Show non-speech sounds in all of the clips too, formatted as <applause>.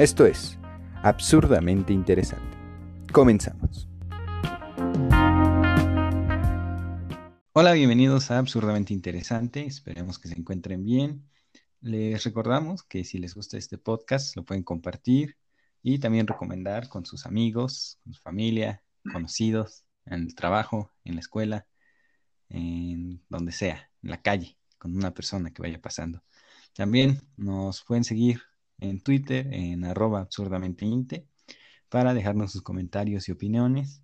Esto es absurdamente interesante. Comenzamos. Hola, bienvenidos a Absurdamente Interesante. Esperemos que se encuentren bien. Les recordamos que si les gusta este podcast lo pueden compartir y también recomendar con sus amigos, con su familia, conocidos, en el trabajo, en la escuela, en donde sea, en la calle, con una persona que vaya pasando. También nos pueden seguir en Twitter, en arroba absurdamenteinte, para dejarnos sus comentarios y opiniones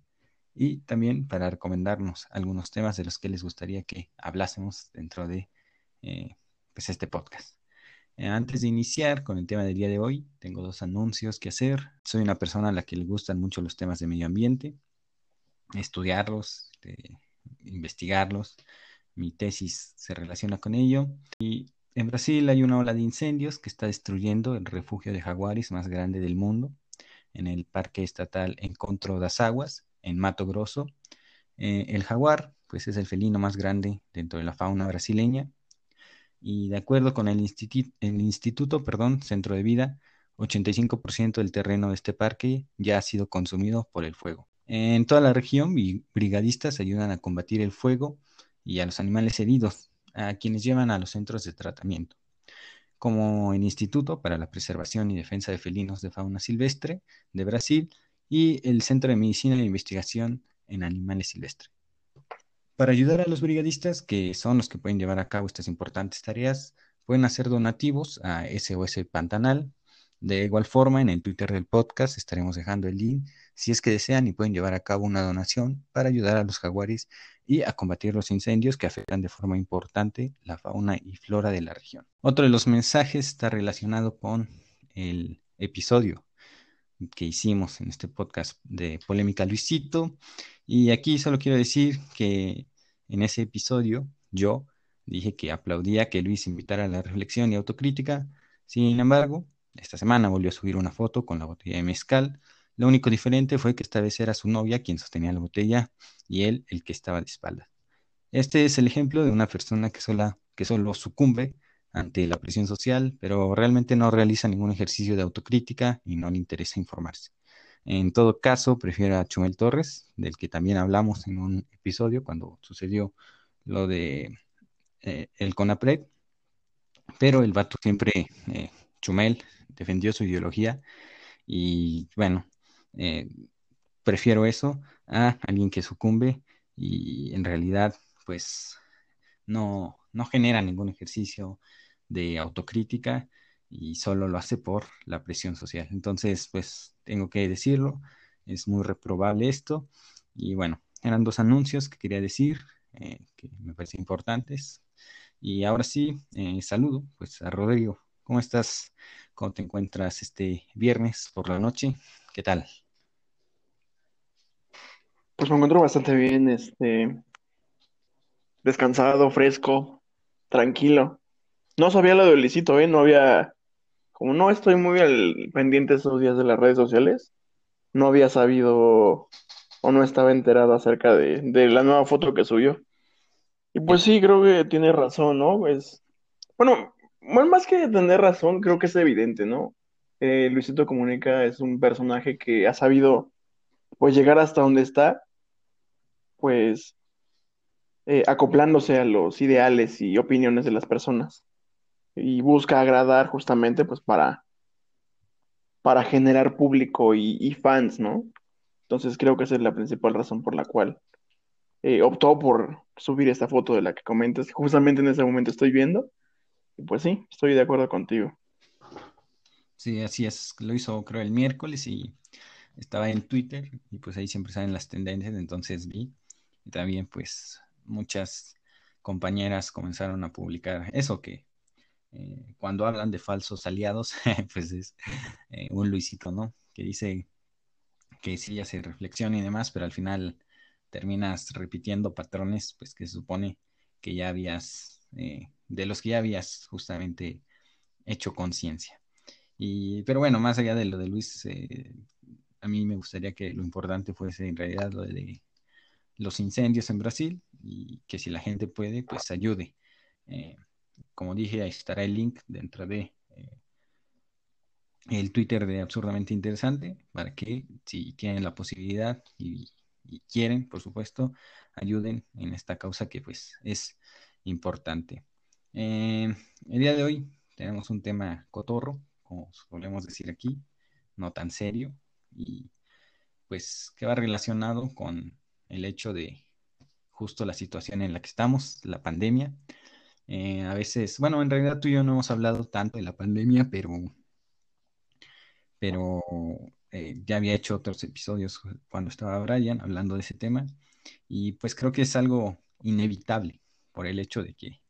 y también para recomendarnos algunos temas de los que les gustaría que hablásemos dentro de eh, pues este podcast. Eh, antes de iniciar con el tema del día de hoy, tengo dos anuncios que hacer. Soy una persona a la que le gustan mucho los temas de medio ambiente, estudiarlos, este, investigarlos. Mi tesis se relaciona con ello. Y en Brasil hay una ola de incendios que está destruyendo el refugio de jaguares más grande del mundo en el Parque Estatal Encontro das Aguas, en Mato Grosso. Eh, el jaguar, pues es el felino más grande dentro de la fauna brasileña y de acuerdo con el, el Instituto perdón, Centro de Vida, 85% del terreno de este parque ya ha sido consumido por el fuego. En toda la región, brigadistas ayudan a combatir el fuego y a los animales heridos, a quienes llevan a los centros de tratamiento, como el Instituto para la Preservación y Defensa de Felinos de Fauna Silvestre de Brasil y el Centro de Medicina e Investigación en Animales Silvestres. Para ayudar a los brigadistas, que son los que pueden llevar a cabo estas importantes tareas, pueden hacer donativos a SOS Pantanal. De igual forma, en el Twitter del podcast estaremos dejando el link si es que desean y pueden llevar a cabo una donación para ayudar a los jaguares y a combatir los incendios que afectan de forma importante la fauna y flora de la región. Otro de los mensajes está relacionado con el episodio que hicimos en este podcast de Polémica Luisito. Y aquí solo quiero decir que en ese episodio yo dije que aplaudía que Luis invitara a la reflexión y autocrítica. Sin embargo, esta semana volvió a subir una foto con la botella de mezcal. Lo único diferente fue que esta vez era su novia quien sostenía la botella y él el que estaba de espaldas. Este es el ejemplo de una persona que, que solo sucumbe ante la presión social, pero realmente no realiza ningún ejercicio de autocrítica y no le interesa informarse. En todo caso, prefiero a Chumel Torres, del que también hablamos en un episodio cuando sucedió lo de eh, el CONAPRED, pero el vato siempre, eh, Chumel, defendió su ideología y bueno, eh, prefiero eso a alguien que sucumbe y en realidad pues no, no genera ningún ejercicio de autocrítica y solo lo hace por la presión social. Entonces, pues tengo que decirlo, es muy reprobable esto. Y bueno, eran dos anuncios que quería decir, eh, que me parecen importantes. Y ahora sí, eh, saludo pues a Rodrigo. ¿Cómo estás? ¿Cómo te encuentras este viernes por la noche? ¿Qué tal? Pues me encuentro bastante bien, este, descansado, fresco, tranquilo. No sabía lo de Luisito, ¿eh? No había, como no estoy muy al pendiente esos días de las redes sociales, no había sabido o no estaba enterado acerca de, la nueva foto que subió. Y pues sí, creo que tiene razón, ¿no? Pues, bueno, más que tener razón, creo que es evidente, ¿no? Eh, Luisito Comunica es un personaje que ha sabido, pues, llegar hasta donde está, pues, eh, acoplándose a los ideales y opiniones de las personas y busca agradar justamente pues para, para generar público y, fans, ¿no? Entonces creo que esa es la principal razón por la cual eh, optó por subir esta foto de la que comentas, justamente en ese momento estoy viendo. Pues sí, estoy de acuerdo contigo. Sí, así es. Lo hizo creo el miércoles y estaba en Twitter y pues ahí siempre salen las tendencias, entonces vi. Y también pues muchas compañeras comenzaron a publicar eso que eh, cuando hablan de falsos aliados, <laughs> pues es eh, un Luisito, ¿no? Que dice que sí hace reflexión y demás, pero al final terminas repitiendo patrones, pues que se supone que ya habías, eh, de los que ya habías justamente hecho conciencia. Y, pero bueno, más allá de lo de Luis, a mí me gustaría que lo importante fuese en realidad lo de los incendios en Brasil y que si la gente puede, pues ayude. Eh, como dije, ahí estará el link dentro de eh, el Twitter de Absurdamente Interesante para que si tienen la posibilidad y, quieren, por supuesto, ayuden en esta causa que pues es importante. Eh, el día de hoy tenemos un tema cotorro, como solemos decir aquí, no tan serio y pues que va relacionado con el hecho de justo la situación en la que estamos, la pandemia. Eh, a veces, bueno, en realidad tú y yo no hemos hablado tanto de la pandemia, pero pero eh, ya había hecho otros episodios cuando estaba Brian hablando de ese tema y pues creo que es algo inevitable por el hecho de que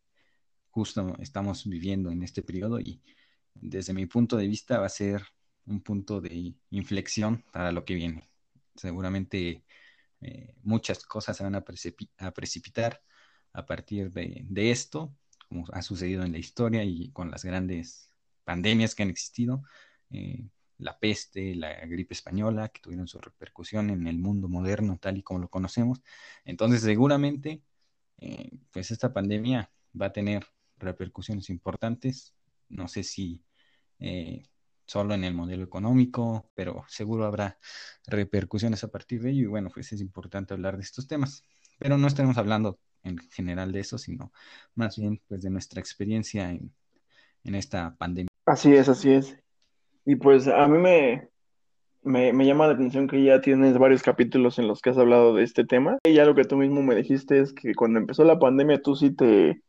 justo estamos viviendo en este periodo y desde mi punto de vista va a ser un punto de inflexión para lo que viene. Seguramente eh, muchas cosas se van a, precipitar a partir de, esto, como ha sucedido en la historia y con las grandes pandemias que han existido. Eh, la peste, la gripe española, que tuvieron su repercusión en el mundo moderno tal y como lo conocemos. Entonces, seguramente, eh, pues esta pandemia va a tener repercusiones importantes. No sé si eh, solo en el modelo económico, pero seguro habrá repercusiones a partir de ello. Y bueno, pues es importante hablar de estos temas. Pero no estaremos hablando en general de eso, sino más bien pues de nuestra experiencia en, en esta pandemia. Así es, así es. Y pues a mí me, me, llama la atención que ya tienes varios capítulos en los que has hablado de este tema. Y ya lo que tú mismo me dijiste es que cuando empezó la pandemia tú sí te,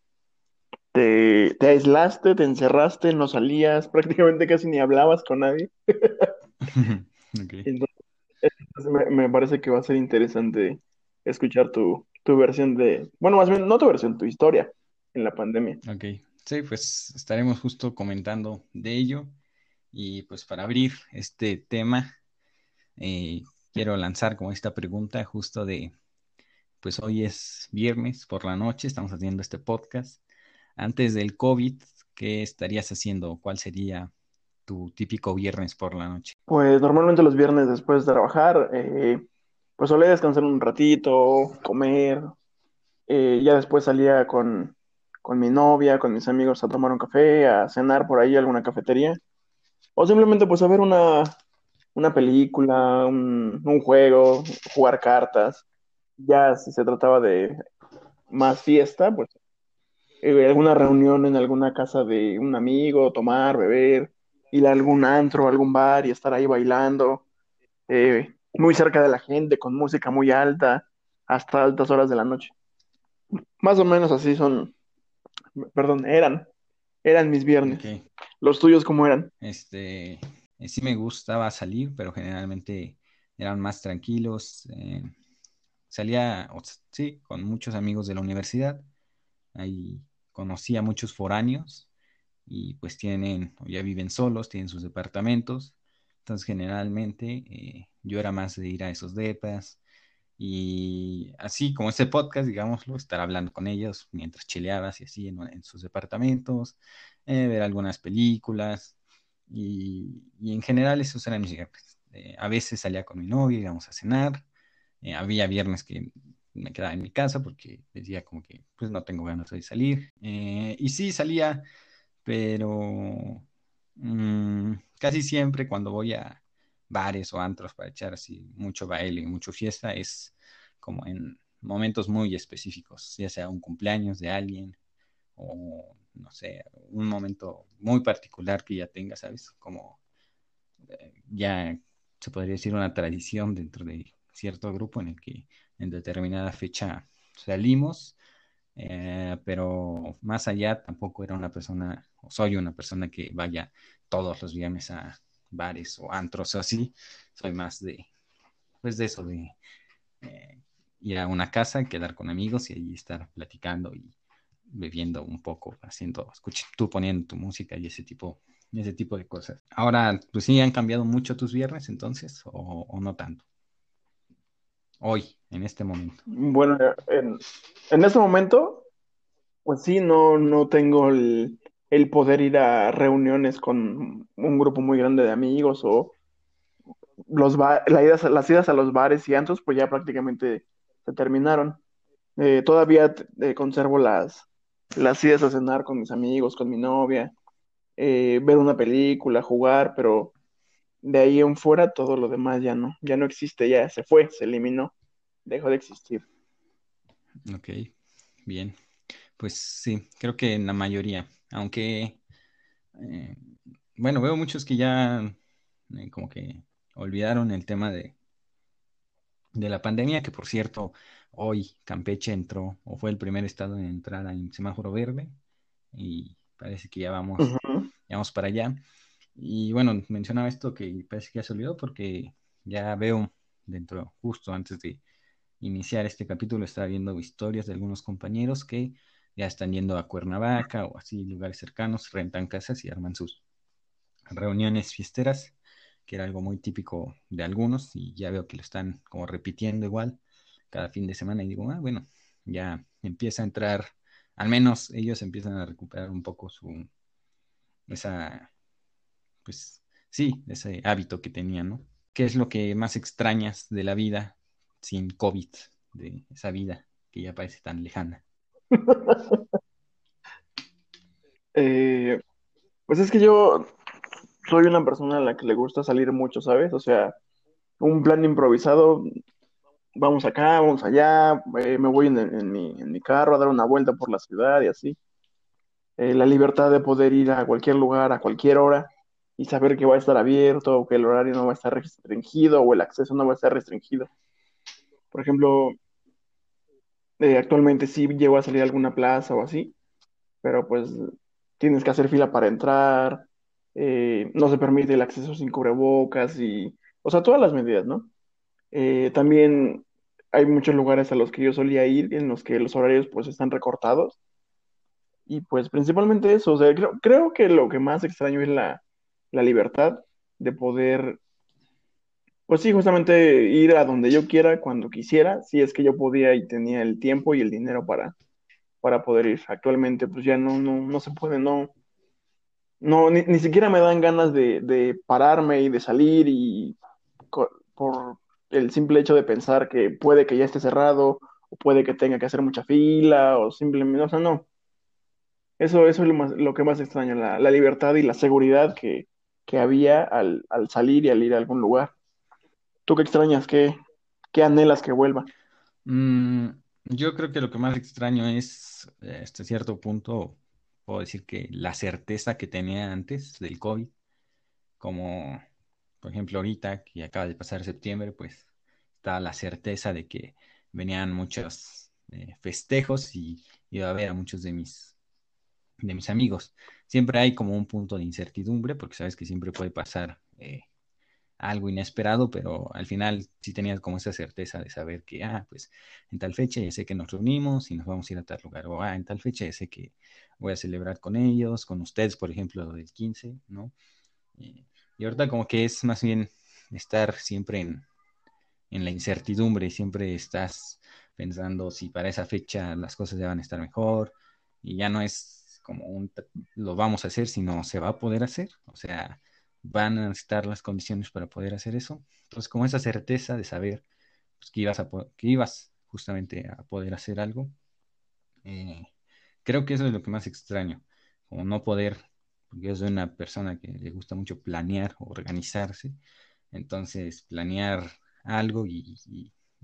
te, aislaste, te encerraste, no salías, <laughs> prácticamente casi ni hablabas con nadie. <laughs> Entonces, me, parece que va a ser interesante escuchar tu, tu versión de, bueno, más bien, no tu versión, tu historia en la pandemia. Ok, sí, pues estaremos justo comentando de ello. Y pues para abrir este tema, eh, quiero lanzar como esta pregunta justo de, pues hoy es viernes por la noche, estamos haciendo este podcast. Antes del COVID, ¿qué estarías haciendo? ¿Cuál sería tu típico viernes por la noche? Pues normalmente los viernes después de trabajar, eh, pues solía descansar un ratito, comer, eh, ya después salía con, con mi novia, con mis amigos a tomar un café, a cenar por ahí alguna cafetería. O simplemente pues a ver una, una película, un, juego, jugar cartas. Ya si se trataba de más fiesta, pues eh, alguna reunión en alguna casa de un amigo, tomar, beber, ir a algún antro, algún bar y estar ahí bailando, eh, muy cerca de la gente, con música muy alta, hasta altas horas de la noche. Más o menos así son, perdón, eran eran mis viernes. ¿Los tuyos cómo eran? Este, eh, sí me gustaba salir, pero generalmente eran más tranquilos. Eh, salía, sí, con muchos amigos de la universidad. Ahí conocí a muchos foráneos y pues tienen, ya viven solos, tienen sus departamentos. Entonces generalmente eh, yo era más de ir a esos depas, y así como este podcast, digámoslo, estar hablando con ellos mientras chileabas y así en, sus departamentos, eh, ver algunas películas y, en general esos eran mis viernes. Eh, a veces salía con mi novia, íbamos a cenar, eh, había viernes que me quedaba en mi casa porque decía como que pues no tengo ganas de salir. y sí salía, pero mm, casi siempre cuando voy a bares o antros para echar así mucho baile y mucho fiesta es como en momentos muy específicos, ya sea un cumpleaños de alguien o no sé, un momento muy particular que ya tenga, ¿sabes? Como eh, ya se podría decir una tradición dentro de cierto grupo en el que en determinada fecha salimos, eh, pero más allá tampoco era una persona, o soy una persona que vaya todos los viernes a bares o antros o así, soy más de, pues de eso, de eh, ir a una casa, quedar con amigos y ahí estar platicando y bebiendo un poco, haciendo, escucha, tú poniendo tu música y ese tipo, ese tipo de cosas. Ahora, pues sí, han cambiado mucho tus viernes entonces, o, no tanto. Hoy, en este momento. Bueno, en, en este momento, pues sí, no, no tengo el, el poder ir a reuniones con un grupo muy grande de amigos o los las idas a los bares y antros, pues ya prácticamente se terminaron. Eh, todavía eh, conservo las, las idas a cenar con mis amigos, con mi novia, eh, ver una película, jugar, pero de ahí en fuera todo lo demás ya no, ya no existe, ya se fue, se eliminó, dejó de existir. Ok, bien. Pues sí, creo que en la mayoría, aunque, eh, bueno, veo muchos que ya eh, como que olvidaron el tema de, de la pandemia, que por cierto, hoy Campeche entró o fue el primer estado en entrar en semáforo verde y parece que ya vamos, ya vamos para allá. Y bueno, mencionaba esto que parece que ya se olvidó porque ya veo dentro, justo antes de iniciar este capítulo, estaba viendo historias de algunos compañeros que ya están yendo a Cuernavaca o así lugares cercanos, rentan casas y arman sus reuniones fiesteras, que era algo muy típico de algunos y ya veo que lo están como repitiendo igual cada fin de semana y digo, ah, bueno, ya empieza a entrar, al menos ellos empiezan a recuperar un poco su, esa, pues sí, ese hábito que tenían, ¿no? ¿Qué es lo que más extrañas de la vida sin COVID, de esa vida que ya parece tan lejana? <laughs> Eh, pues es que yo soy una persona a la que le gusta salir mucho, ¿sabes? O sea, un plan improvisado, vamos acá, vamos allá, eh, me voy en, mi, carro a dar una vuelta por la ciudad y así. Eh, la libertad de poder ir a cualquier lugar, a cualquier hora y saber que va a estar abierto o que el horario no va a estar restringido o el acceso no va a estar restringido. Por ejemplo, eh, actualmente sí llego a salir a alguna plaza o así, pero pues tienes que hacer fila para entrar, eh, no se permite el acceso sin cubrebocas y, o sea, todas las medidas, ¿no? Eh, también hay muchos lugares a los que yo solía ir en los que los horarios pues están recortados y pues principalmente eso, o sea, creo, creo que lo que más extraño es la, la libertad de poder pues sí, justamente ir a donde yo quiera, cuando quisiera, si es que yo podía y tenía el tiempo y el dinero para, para poder ir. Actualmente, pues ya no, no, no se puede, no, no, ni, siquiera me dan ganas de, pararme y de salir y por el simple hecho de pensar que puede que ya esté cerrado, o puede que tenga que hacer mucha fila, o simplemente, o sea, no. Eso, eso es lo, más, lo que más extraño, la, la libertad y la seguridad que, que había al, al salir y al ir a algún lugar. ¿Tú qué extrañas? ¿Qué, qué anhelas que vuelva? Mm, yo creo que lo que más extraño es, hasta cierto punto, puedo decir que la certeza que tenía antes del COVID, como por ejemplo ahorita que acaba de pasar septiembre, pues está la certeza de que venían muchos eh, festejos y iba a ver a muchos de mis de mis amigos. Siempre hay como un punto de incertidumbre porque sabes que siempre puede pasar eh, algo inesperado, pero al final sí tenías como esa certeza de saber que, ah, pues en tal fecha ya sé que nos reunimos y nos vamos a ir a tal lugar, o ah, en tal fecha ya sé que voy a celebrar con ellos, con ustedes, por ejemplo, lo del 15, ¿no? Y, ahorita como que es más bien estar siempre en, en la incertidumbre, siempre estás pensando si para esa fecha las cosas ya van a estar mejor y ya no es como un lo vamos a hacer, sino se va a poder hacer, o sea, van a estar las condiciones para poder hacer eso. Entonces, como esa certeza de saber pues, que, ibas a, que ibas justamente a poder hacer algo, eh, creo que eso es lo que más extraño, como no poder, porque yo soy una persona que le gusta mucho planear organizarse, entonces planear algo y,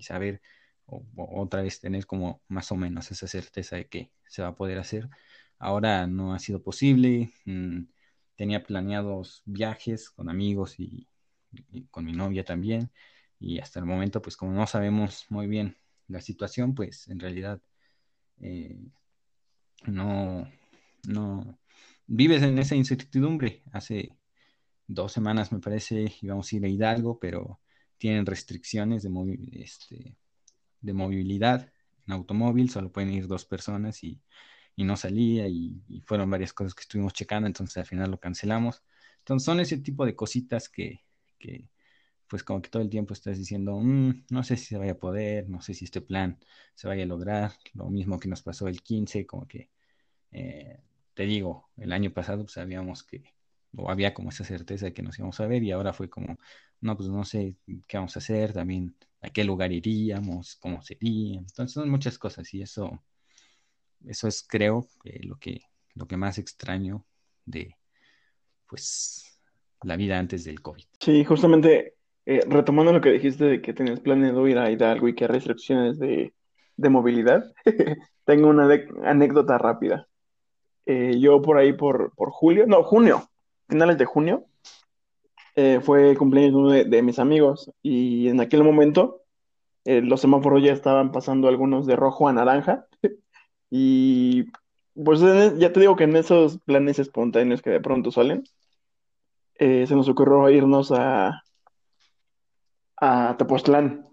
saber o, otra vez tener como más o menos esa certeza de que se va a poder hacer. Ahora no ha sido posible. Mm, tenía planeados viajes con amigos y, con mi novia también. Y hasta el momento, pues como no sabemos muy bien la situación, pues en realidad eh, no, no vives en esa incertidumbre. Hace dos semanas, me parece, íbamos a ir a Hidalgo, pero tienen restricciones de, este, de movilidad en automóvil, solo pueden ir dos personas y y no salía y, fueron varias cosas que estuvimos checando, entonces al final lo cancelamos. Entonces son ese tipo de cositas que, que pues como que todo el tiempo estás diciendo, mm, no sé si se vaya a poder, no sé si este plan se vaya a lograr, lo mismo que nos pasó el 15, como que, eh, te digo, el año pasado pues sabíamos que, o había como esa certeza de que nos íbamos a ver y ahora fue como, no, pues no sé qué vamos a hacer, también a qué lugar iríamos, cómo sería, entonces son muchas cosas y eso eso es, creo, lo, que, lo que más extraño de, pues, la vida antes del COVID. Sí, justamente eh, retomando lo que dijiste de que tenías planeado ir a Hidalgo y que hay restricciones de, de movilidad, <laughs> tengo una anécdota rápida. Eh, yo por ahí por, por julio, no, junio, finales de junio, eh, fue cumpleaños de, de, mis amigos y en aquel momento eh, los semáforos ya estaban pasando algunos de rojo a naranja <laughs> y pues e, ya te digo que en esos planes espontáneos que de pronto salen, se nos ocurrió irnos a, a Tepoztlán.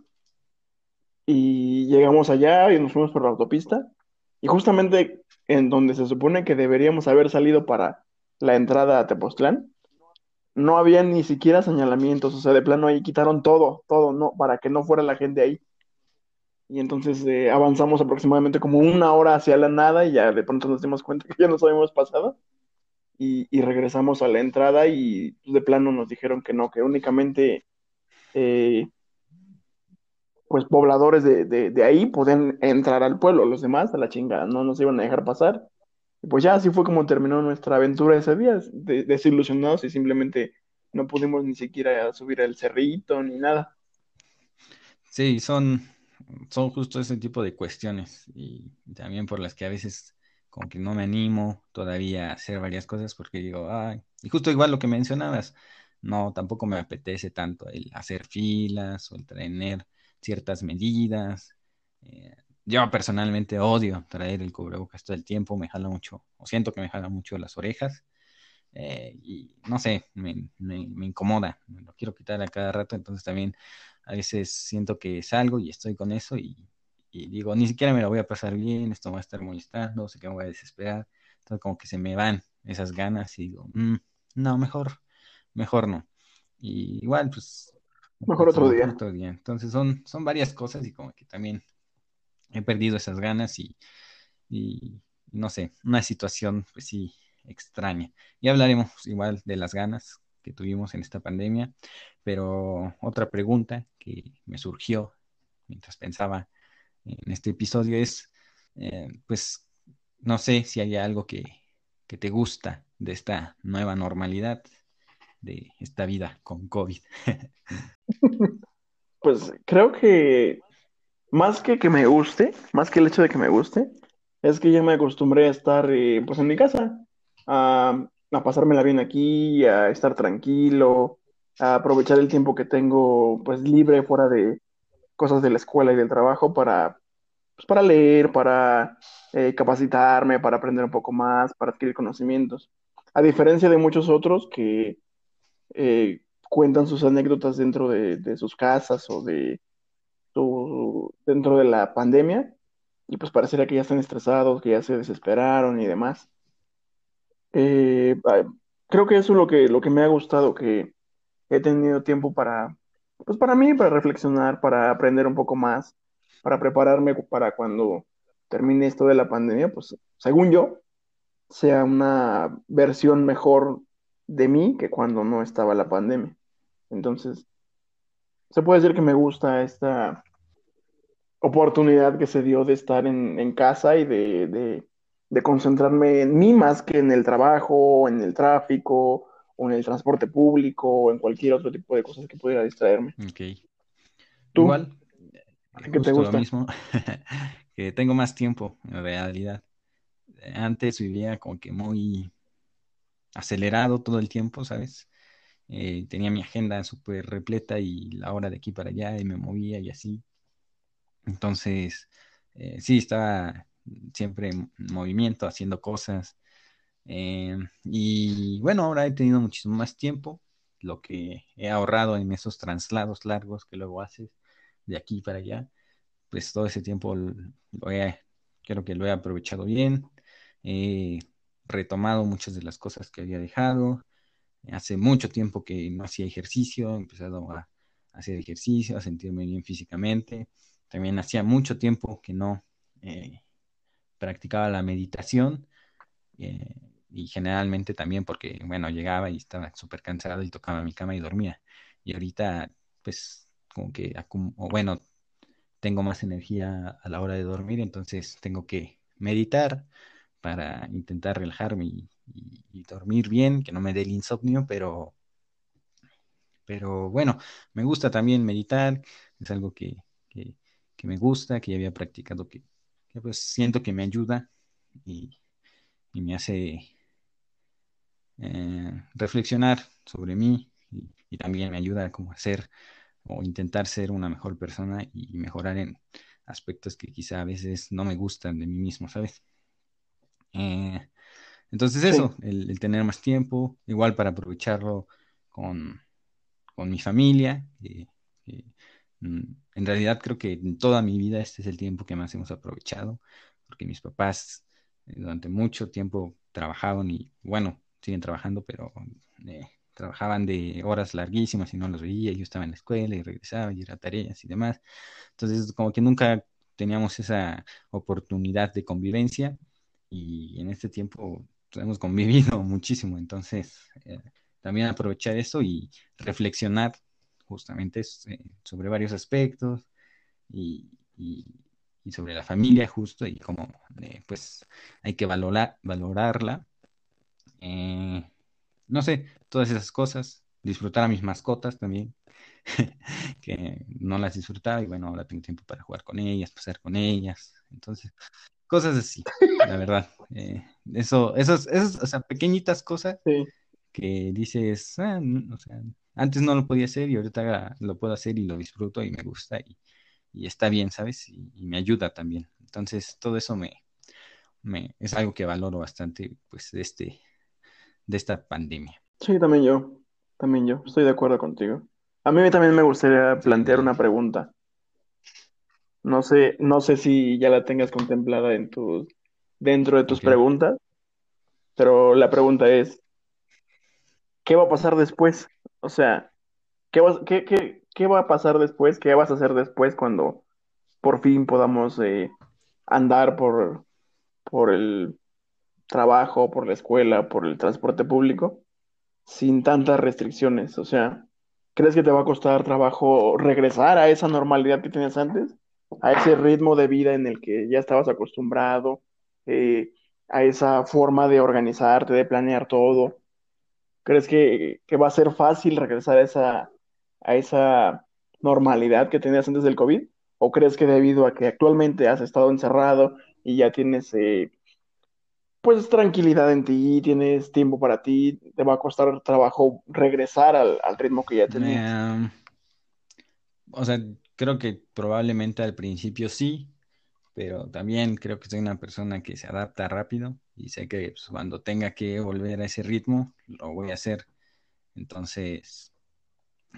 Y llegamos allá y nos fuimos por la autopista. Y justamente en donde se supone que deberíamos haber salido para la entrada a Tepoztlán, no había ni siquiera señalamientos, o sea, de plano ahí quitaron todo, todo, no, para que no fuera la gente ahí. Y entonces eh, avanzamos aproximadamente como una hora hacia la nada y ya de pronto nos dimos cuenta que ya nos habíamos pasado. Y, y regresamos a la entrada y pues, de plano nos dijeron que no, que únicamente eh, pues pobladores de, de, ahí podían entrar al pueblo, los demás a la chingada, no nos iban a dejar pasar. Y pues ya así fue como terminó nuestra aventura ese día, desilusionados y simplemente no pudimos ni siquiera subir al cerrito ni nada. Sí, son, son justo ese tipo de cuestiones y también por las que a veces como que no me animo todavía a hacer varias cosas porque digo, ay, y justo igual lo que mencionabas, no, tampoco me apetece tanto el hacer filas o el tener ciertas medidas. Eh, yo personalmente odio traer el cubrebocas todo el tiempo, me jala mucho, o siento que me jala mucho las orejas. Eh, y no sé, me, incomoda, me lo quiero quitar a cada rato, entonces también a veces siento que salgo y estoy con eso y, digo, ni siquiera me lo voy a pasar bien, esto me va a estar molestando, sé que me voy a desesperar, entonces como que se me van esas ganas y digo, mm, no, mejor, mejor no. Y igual, pues Mejor otro día. Otro día. Entonces son, son varias cosas y como que también he perdido esas ganas y, y no sé, una situación pues sí extraña. Y hablaremos igual de las ganas que tuvimos en esta pandemia, pero otra pregunta que me surgió mientras pensaba en este episodio es, eh, pues, no sé si hay algo que, que te gusta de esta nueva normalidad de esta vida con COVID? <laughs> Pues creo que más que que me guste, más que el hecho de que me guste, es que ya me acostumbré a estar eh, pues en mi casa, a, a pasármela bien aquí, a estar tranquilo, aprovechar el tiempo que tengo pues libre fuera de cosas de la escuela y del trabajo para, pues, para leer, para eh, capacitarme, para aprender un poco más, para adquirir conocimientos. A diferencia de muchos otros que eh, cuentan sus anécdotas dentro de, sus casas o de dentro de la pandemia y pues pareciera que ya están estresados, que ya se desesperaron y demás. Eh, creo que eso es lo que, lo que me ha gustado, que he tenido tiempo para, pues para mí, para reflexionar, para aprender un poco más, para prepararme para cuando termine esto de la pandemia, pues según yo, sea una versión mejor de mí que cuando no estaba la pandemia. Entonces, se puede decir que me gusta esta oportunidad que se dio de estar en, casa y de, concentrarme en mí más que en el trabajo, en el tráfico, o en el transporte público, o en cualquier otro tipo de cosas que pudiera distraerme. Ok. ¿Tú? Igual, ¿Qué te gusta? Lo mismo, <laughs> que tengo más tiempo, en realidad. Antes vivía como que muy acelerado todo el tiempo, ¿sabes? Eh, tenía mi agenda súper repleta y la hora de aquí para allá y me movía y así. Entonces, eh, sí, estaba siempre en movimiento, haciendo cosas. Eh, y bueno, ahora he tenido muchísimo más tiempo, lo que he ahorrado en esos traslados largos que luego haces de aquí para allá, pues todo ese tiempo lo he, creo que lo he aprovechado bien retomado muchas de las cosas que había dejado. Hace mucho tiempo que no hacía ejercicio, he empezado a hacer ejercicio, a sentirme bien físicamente. También hacía mucho tiempo que no eh, practicaba la meditación eh, y generalmente también porque, bueno, llegaba y estaba súper cansado y tocaba mi cama y dormía. Y ahorita, pues, como que, o bueno, tengo más energía a la hora de dormir, entonces tengo que meditar, para intentar relajarme y, dormir bien, que no me dé el insomnio, pero Pero bueno, me gusta también meditar, es algo que, que, me gusta, que ya había practicado, que, pues siento que me ayuda y, me hace eh, reflexionar sobre mí y, también me ayuda a como hacer o intentar ser una mejor persona y mejorar en aspectos que quizá a veces no me gustan de mí mismo, ¿sabes? Eh, entonces eso, el, tener más tiempo, igual para aprovecharlo con, mi familia. Mm, en realidad creo que en toda mi vida este es el tiempo que más hemos aprovechado, porque mis papás eh, durante mucho tiempo trabajaban y bueno, siguen trabajando, pero eh, trabajaban de horas larguísimas y no los veía, yo estaba en la escuela y regresaba y era tareas y demás. Entonces, como que nunca teníamos esa oportunidad de convivencia y en este tiempo pues, hemos convivido <laughs> muchísimo, entonces eh, también aprovechar eso y reflexionar justamente eh, sobre varios aspectos y, sobre la familia justo y cómo eh, pues hay que valorar, valorarla. No sé, todas esas cosas, disfrutar a mis mascotas también, <laughs> que no las disfrutaba y bueno, ahora tengo tiempo para jugar con ellas, pasar con ellas, entonces, cosas así, la verdad. Eh, eso, esos, esos, o sea, pequeñitas cosas que dices, ah, o sea, antes no lo podía hacer y ahorita lo puedo hacer y lo disfruto y me gusta y, está bien, ¿sabes? Y, me ayuda también. Entonces, todo eso me, me, es algo que valoro bastante, pues, de este, de esta pandemia. Sí, también yo, también yo, estoy de acuerdo contigo. A mí también me gustaría plantear una pregunta. No sé, no sé si ya la tengas contemplada en tus, dentro de tus preguntas, pero la pregunta es, ¿qué va a pasar después? O sea, ¿qué, qué, qué, va a pasar después? ¿Qué vas a hacer después cuando por fin podamos eh, andar por, por el trabajo, por la escuela, por el transporte público, sin tantas restricciones? O sea, ¿crees que te va a costar trabajo regresar a esa normalidad que tenías antes? a ese ritmo de vida en el que ya estabas acostumbrado, eh, a esa forma de organizarte, de planear todo. ¿Crees que, va a ser fácil regresar a esa, a esa normalidad que tenías antes del COVID? ¿O crees que debido a que actualmente has estado encerrado y ya tienes eh, pues tranquilidad en ti, tienes tiempo para ti, te va a costar trabajo regresar al, ritmo que ya tenías? o sea, creo que probablemente al principio sí, pero también creo que soy una persona que se adapta rápido y sé que pues, cuando tenga que volver a ese ritmo, lo voy a hacer. Entonces,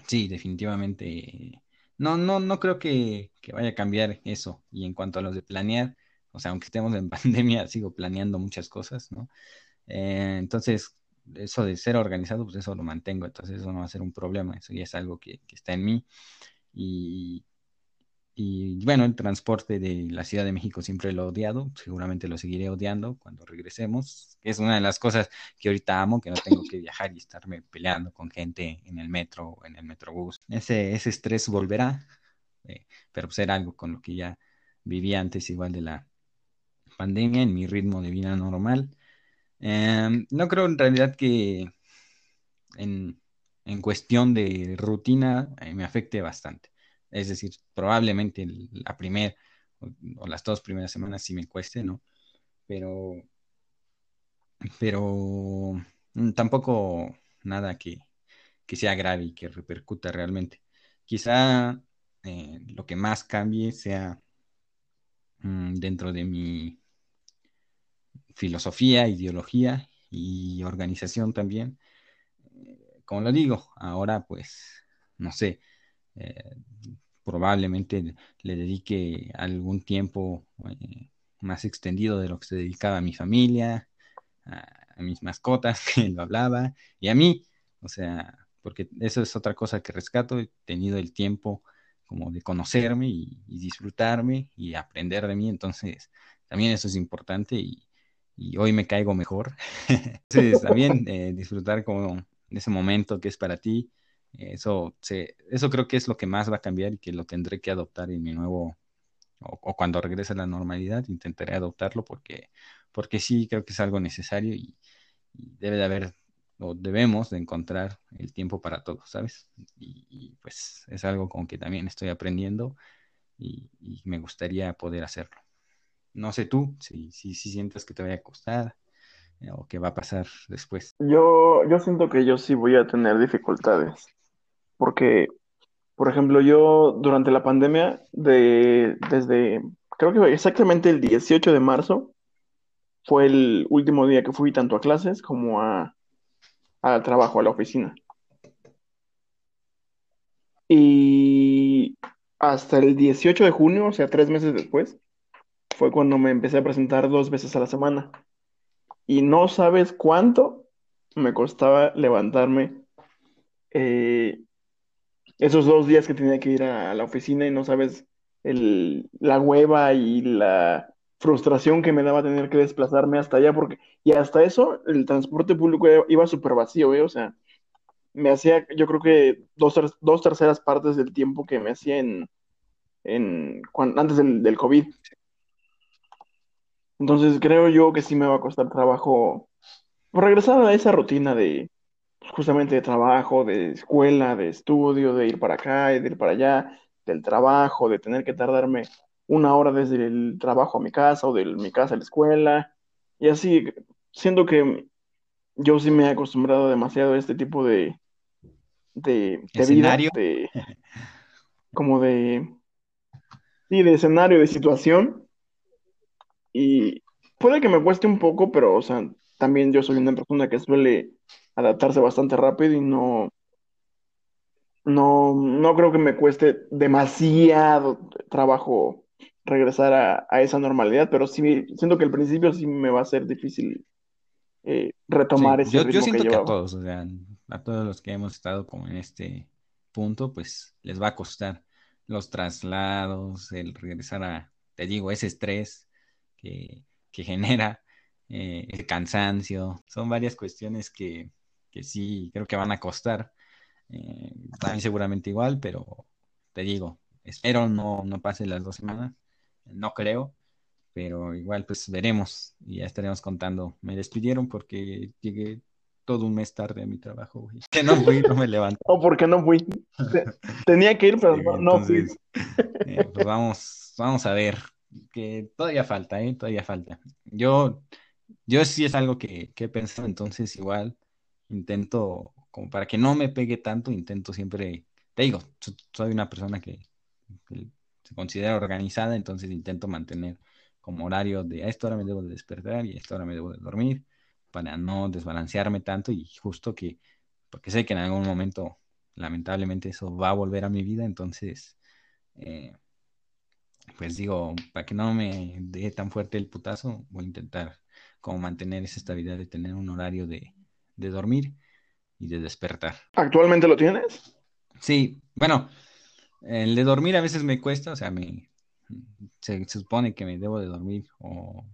sí, definitivamente. No, no, no creo que, vaya a cambiar eso. Y en cuanto a los de planear, o sea, aunque estemos en <laughs> pandemia, sigo planeando muchas cosas, ¿no? Eh, entonces, eso de ser organizado, pues eso lo mantengo, entonces eso no va a ser un problema, eso ya es algo que, está en mí. Y, bueno, el transporte de la Ciudad de México siempre lo he odiado, seguramente lo seguiré odiando cuando regresemos. Es una de las cosas que ahorita amo, que no tengo que viajar y estarme peleando con gente en el metro o en el metrobús. Ese, estrés volverá, eh, pero era algo con lo que ya vivía antes igual de la pandemia, en mi ritmo de vida normal. Em, no creo en realidad que en, en cuestión de rutina eh, me afecte bastante es decir, probablemente la primera o, las dos primeras semanas sí me cueste, ¿no? Pero, pero mm, tampoco nada que, sea grave y que repercuta realmente. Quizá eh, lo que más cambie sea mm, dentro de mi filosofía, ideología y organización también. Como lo digo, ahora pues, no sé, eh, probablemente le dedique algún tiempo eh, más extendido de lo que se dedicaba a mi familia, a, mis mascotas, <laughs> que lo hablaba, y a mí, o sea, porque eso es otra cosa que rescato, he tenido el tiempo como de conocerme y, disfrutarme y aprender de mí, entonces también eso es importante y, hoy me caigo mejor. <laughs> entonces también eh, disfrutar como ese momento que es para ti, eso, se, eso creo que es lo que más va a cambiar y que lo tendré que adoptar en mi nuevo, o, cuando regrese a la normalidad, intentaré adoptarlo porque, porque sí creo que es algo necesario y, debe de haber o debemos de encontrar el tiempo para todo, ¿sabes? Y, pues es algo con que también estoy aprendiendo y, me gustaría poder hacerlo. No sé tú, si, si, si sientes que te vaya a costar eh, o qué va a pasar después. Yo, yo siento que yo sí voy a tener dificultades, porque, por ejemplo, yo durante la pandemia, de, desde, creo que exactamente el 18 de marzo, fue el último día que fui tanto a clases como a, al trabajo, a la oficina. Y hasta el 18 de junio, o sea, tres meses después, fue cuando me empecé a presentar dos veces a la semana. Y no sabes cuánto me costaba levantarme eh, esos dos días que tenía que ir a, la oficina y no sabes el, la hueva y la frustración que me daba tener que desplazarme hasta allá, porque, y hasta eso, el transporte público iba súper vacío, ¿eh? O sea, me hacía, yo creo que dos, dos terceras partes del tiempo que me hacía en, en antes del, del COVID. Entonces creo yo que sí me va a costar trabajo regresar a esa rutina de justamente de trabajo, de escuela, de estudio, de ir para acá y de ir para allá, del trabajo, de tener que tardarme una hora desde el trabajo a mi casa o de mi casa a la escuela. Y así, siento que yo sí me he acostumbrado demasiado a este tipo de, de, escenario. de, <laughs> como de, sí, de escenario, de situación. Y puede que me cueste un poco, pero, o sea, también yo soy una persona que suele adaptarse bastante rápido y no, no, no creo que me cueste demasiado trabajo regresar a, esa normalidad, pero sí siento que al principio sí me va a ser difícil eh, retomar ese yo, ritmo yo siento que, que, a todos, o sea, a todos los que hemos estado como en este punto, pues les va a costar los traslados, el regresar a, te digo, ese estrés que, que genera, eh, el cansancio, son varias cuestiones que, que, sí creo que van a costar. Eh, también seguramente igual, pero te digo, espero no, no pase las dos semanas no creo, pero igual pues veremos y ya estaremos contando. Me despidieron porque llegué todo un mes tarde a mi trabajo, <laughs> Que no fui, no me levanté. <laughs> O porque no fui. Tenía que ir, pero no, fui. Eh, pues vamos, vamos a ver, que todavía falta, ¿eh? Todavía falta. Yo, yo sí es algo que, que he pensado, entonces igual intento, como para que no me pegue tanto, intento siempre, te digo, soy una persona que se considera organizada, entonces intento mantener como horario de a esta hora me debo de despertar y a esta hora me debo de dormir para no desbalancearme tanto y justo que, porque sé que en algún momento lamentablemente eso va a volver a mi vida, entonces, eh, pues digo, para que no me dé tan fuerte el putazo, voy a intentar como mantener esa estabilidad de tener un horario de, de dormir y de despertar. ¿Actualmente lo tienes? Sí, bueno, el de dormir a veces me cuesta, o sea, me, se, supone que me debo de dormir o,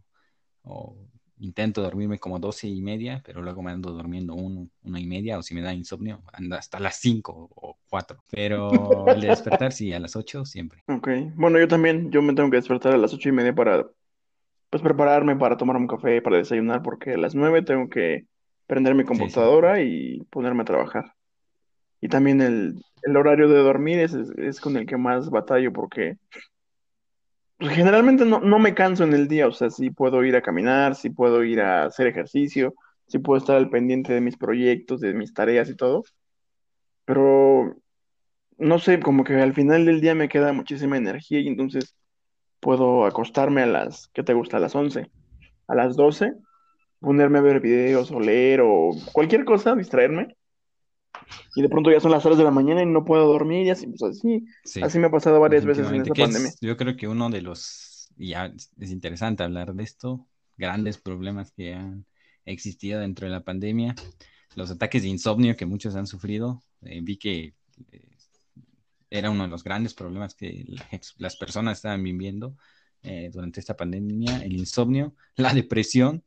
intento dormirme como doce y media, pero luego me ando durmiendo uno, una y media, o si me da insomnio, ando hasta las cinco o cuatro. Pero el de despertar, sí, a las ocho siempre. Ok, bueno, yo también, yo me tengo que despertar a las ocho y media para, pues, prepararme para tomar un café, para desayunar, porque a las nueve tengo que prender mi computadora y ponerme a trabajar. Y también el, horario de dormir es, con el que más batallo porque generalmente no, me canso en el día, o sea, sí puedo ir a caminar, sí puedo ir a hacer ejercicio, sí puedo estar al pendiente de mis proyectos, de mis tareas y todo, pero no sé, como que al final del día me queda muchísima energía y entonces puedo acostarme a las, ¿qué te gusta? A las 11, a las 12, ponerme a ver videos o leer o cualquier cosa, distraerme y de pronto ya son las horas de la mañana y no puedo dormir y así, pues así, así me ha pasado varias veces en esta pandemia. yo creo que uno de los, y ya es interesante hablar de esto, grandes problemas que han existido dentro de la pandemia, los ataques de insomnio que muchos han sufrido, eh, vi que eh, era uno de los grandes problemas que las personas estaban viviendo eh, durante esta pandemia, el insomnio, <laughs> la depresión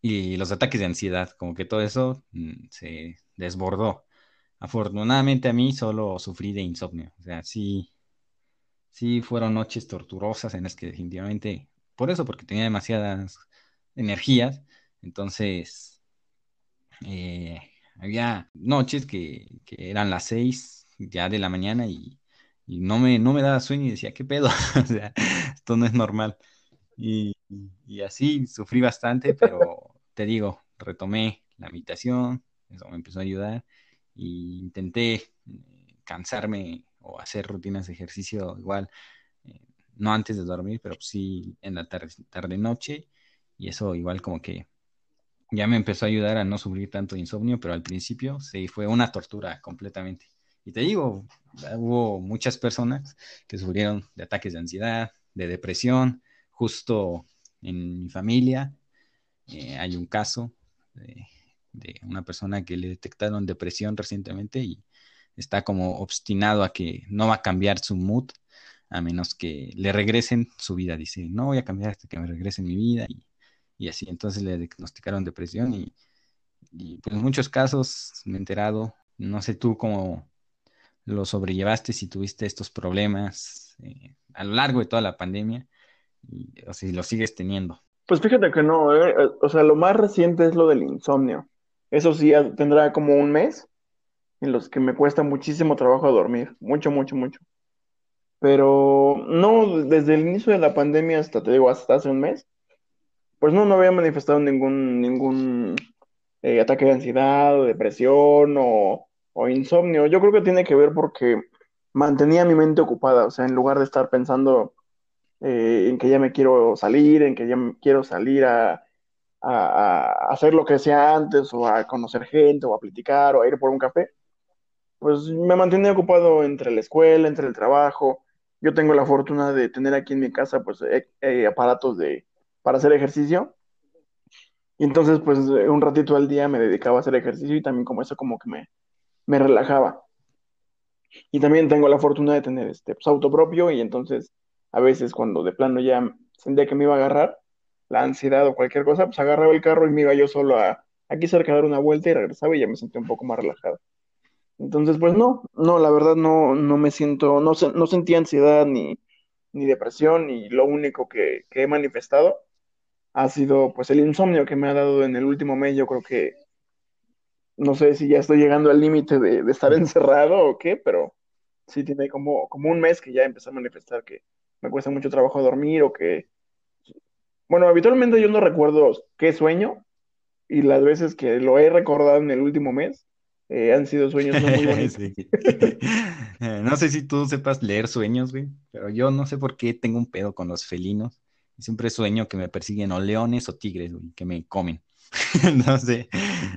y los ataques de ansiedad, como que todo eso mm, se desbordó. Afortunadamente a mí solo sufrí de insomnio. O sea, sí, sí fueron noches torturosas en las que definitivamente, por eso, porque tenía demasiadas energías, entonces, eh, había noches que, eran las seis ya de la mañana y, y no, me, no me daba sueño y decía, ¿qué pedo? <laughs> o sea, esto no es normal. Y, y así sufrí bastante, pero te digo, retomé la meditación, eso me empezó a ayudar y intenté eh, cansarme o hacer rutinas de ejercicio igual, eh, no antes de dormir, pero sí en la tarde, tarde noche y eso igual como que ya me empezó a ayudar a no sufrir tanto insomnio, pero al principio sí fue una tortura completamente. Y te digo, hubo muchas personas que sufrieron de ataques de ansiedad, de depresión, justo en mi familia eh, hay un caso de, de, una persona que le detectaron depresión recientemente y está como obstinado a que no va a cambiar su mood a menos que le regresen su vida. Dice, no voy a cambiar hasta que me regrese mi vida y, y así. Entonces le diagnosticaron depresión y, pues en muchos casos me he enterado, no sé tú cómo lo sobrellevaste si tuviste estos problemas eh, a lo largo de toda la pandemia y, o si lo sigues teniendo. Pues fíjate que no, ¿eh? o sea, lo más reciente es lo del insomnio. Eso sí, tendrá como un mes en los que me cuesta muchísimo trabajo dormir, mucho, mucho, mucho. Pero no, desde el inicio de la pandemia hasta, te digo, hasta hace un mes, pues no, no había manifestado ningún, ningún eh, ataque de ansiedad o depresión o, o insomnio. Yo creo que tiene que ver porque mantenía mi mente ocupada, o sea, en lugar de estar pensando eh, en que ya me quiero salir, en que ya me quiero salir a, a, hacer lo que sea antes, o a conocer gente, o a platicar, o a ir por un café, pues me mantenía ocupado entre la escuela, entre el trabajo. Yo tengo la fortuna de tener aquí en mi casa, pues, eh, eh, aparatos de, para hacer ejercicio. Y entonces, pues, un ratito al día me dedicaba a hacer ejercicio y también como eso como que me, me relajaba. Y también tengo la fortuna de tener este pues, auto propio y entonces a veces cuando de plano ya sentía que me iba a agarrar la ansiedad o cualquier cosa, pues agarraba el carro y me iba yo solo a aquí cerca a dar una vuelta y regresaba y ya me sentía un poco más relajado. Entonces, pues no, no, la verdad no, no me siento, no, no sentía ansiedad ni, ni depresión y lo único que, que he manifestado ha sido pues el insomnio que me ha dado en el último mes, yo creo que no sé si ya estoy llegando al límite de, de, estar encerrado o qué, pero sí tiene como, como un mes que ya empecé a manifestar que me cuesta mucho trabajo dormir o que... Bueno, habitualmente yo no recuerdo qué sueño y las veces que lo he recordado en el último mes eh, han sido sueños no muy <laughs> bonitos. sí. <laughs> no sé si tú sepas leer sueños, güey, pero yo no sé por qué tengo un pedo con los felinos. Siempre sueño que me persiguen o leones o tigres, güey, que me comen. <laughs> no sé,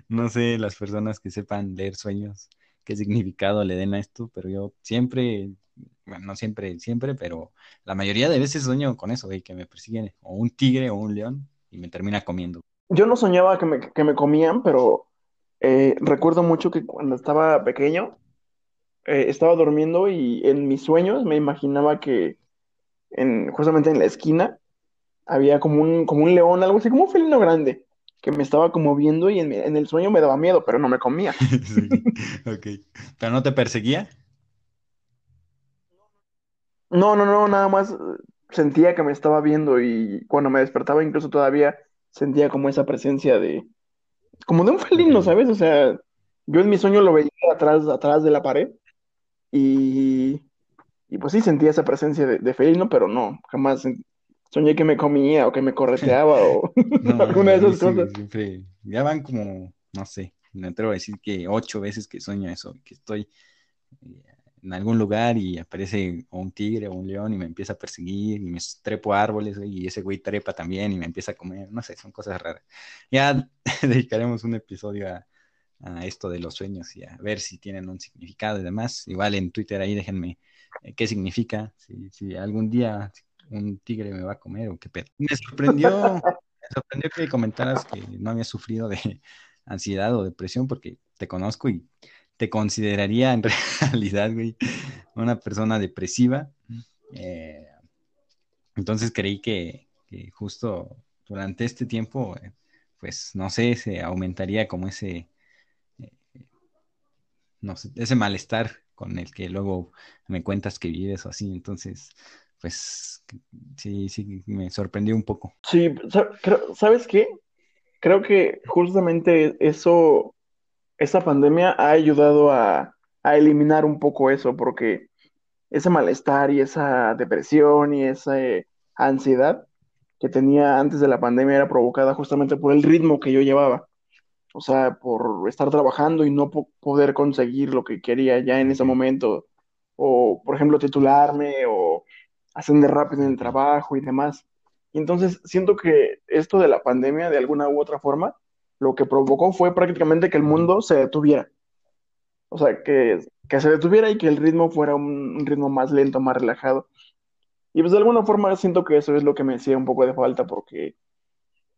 no sé las personas que sepan leer sueños, qué significado le den a esto, pero yo siempre, bueno, no siempre, siempre, pero la mayoría de veces sueño con eso, güey, que me persiguen o un tigre o un león y me termina comiendo. Yo no soñaba que me, que me comían, pero eh, recuerdo mucho que cuando estaba pequeño, eh, estaba durmiendo y en mis sueños me imaginaba que en, justamente en la esquina había como un, como un león, algo así, como un felino grande que me estaba como viendo y en, en, el sueño me daba miedo, pero no me comía. <laughs> sí, ok. ¿Pero no te perseguía? No, no, no, nada más sentía que me estaba viendo y cuando me despertaba incluso todavía sentía como esa presencia de, como de un felino, ¿sabes? O sea, yo en mi sueño lo veía atrás, atrás de la pared y, y pues sí sentía esa presencia de, de felino, pero no, jamás soñé que me comía o que me correteaba o <laughs> <laughs> no, alguna de esas sí, cosas. Siempre, ya van como, no sé, me atrevo a decir que ocho veces que sueño eso, que estoy eh, en algún lugar y aparece un tigre o un león y me empieza a perseguir y me trepo a árboles y ese güey trepa también y me empieza a comer, no sé, son cosas raras. Ya <laughs> dedicaremos un episodio a, a esto de los sueños y a ver si tienen un significado y demás. Igual en Twitter ahí déjenme eh, qué significa, si, si algún día un tigre me va a comer o qué pedo. Me sorprendió, me sorprendió que comentaras que no había sufrido de <laughs> ansiedad o depresión porque te conozco y te consideraría en <laughs> realidad, güey, una persona depresiva. Eh, entonces creí que, que, justo durante este tiempo, eh, pues no sé, se aumentaría como ese, eh, no sé, ese malestar con el que luego me cuentas que vives o así. Entonces, pues sí, sí, me sorprendió un poco. Sí, ¿sabes qué? Creo que justamente eso esta pandemia ha ayudado a, a eliminar un poco eso, porque ese malestar y esa depresión y esa eh, ansiedad que tenía antes de la pandemia era provocada justamente por el ritmo que yo llevaba. O sea, por estar trabajando y no po- poder conseguir lo que quería ya en ese momento. O, por ejemplo, titularme o ascender rápido en el trabajo y demás. Entonces siento que esto de la pandemia, de alguna u otra forma, lo que provocó fue prácticamente que el mundo se detuviera. O sea, que, que se detuviera y que el ritmo fuera un, un ritmo más lento, más relajado. Y pues de alguna forma siento que eso es lo que me hacía un poco de falta porque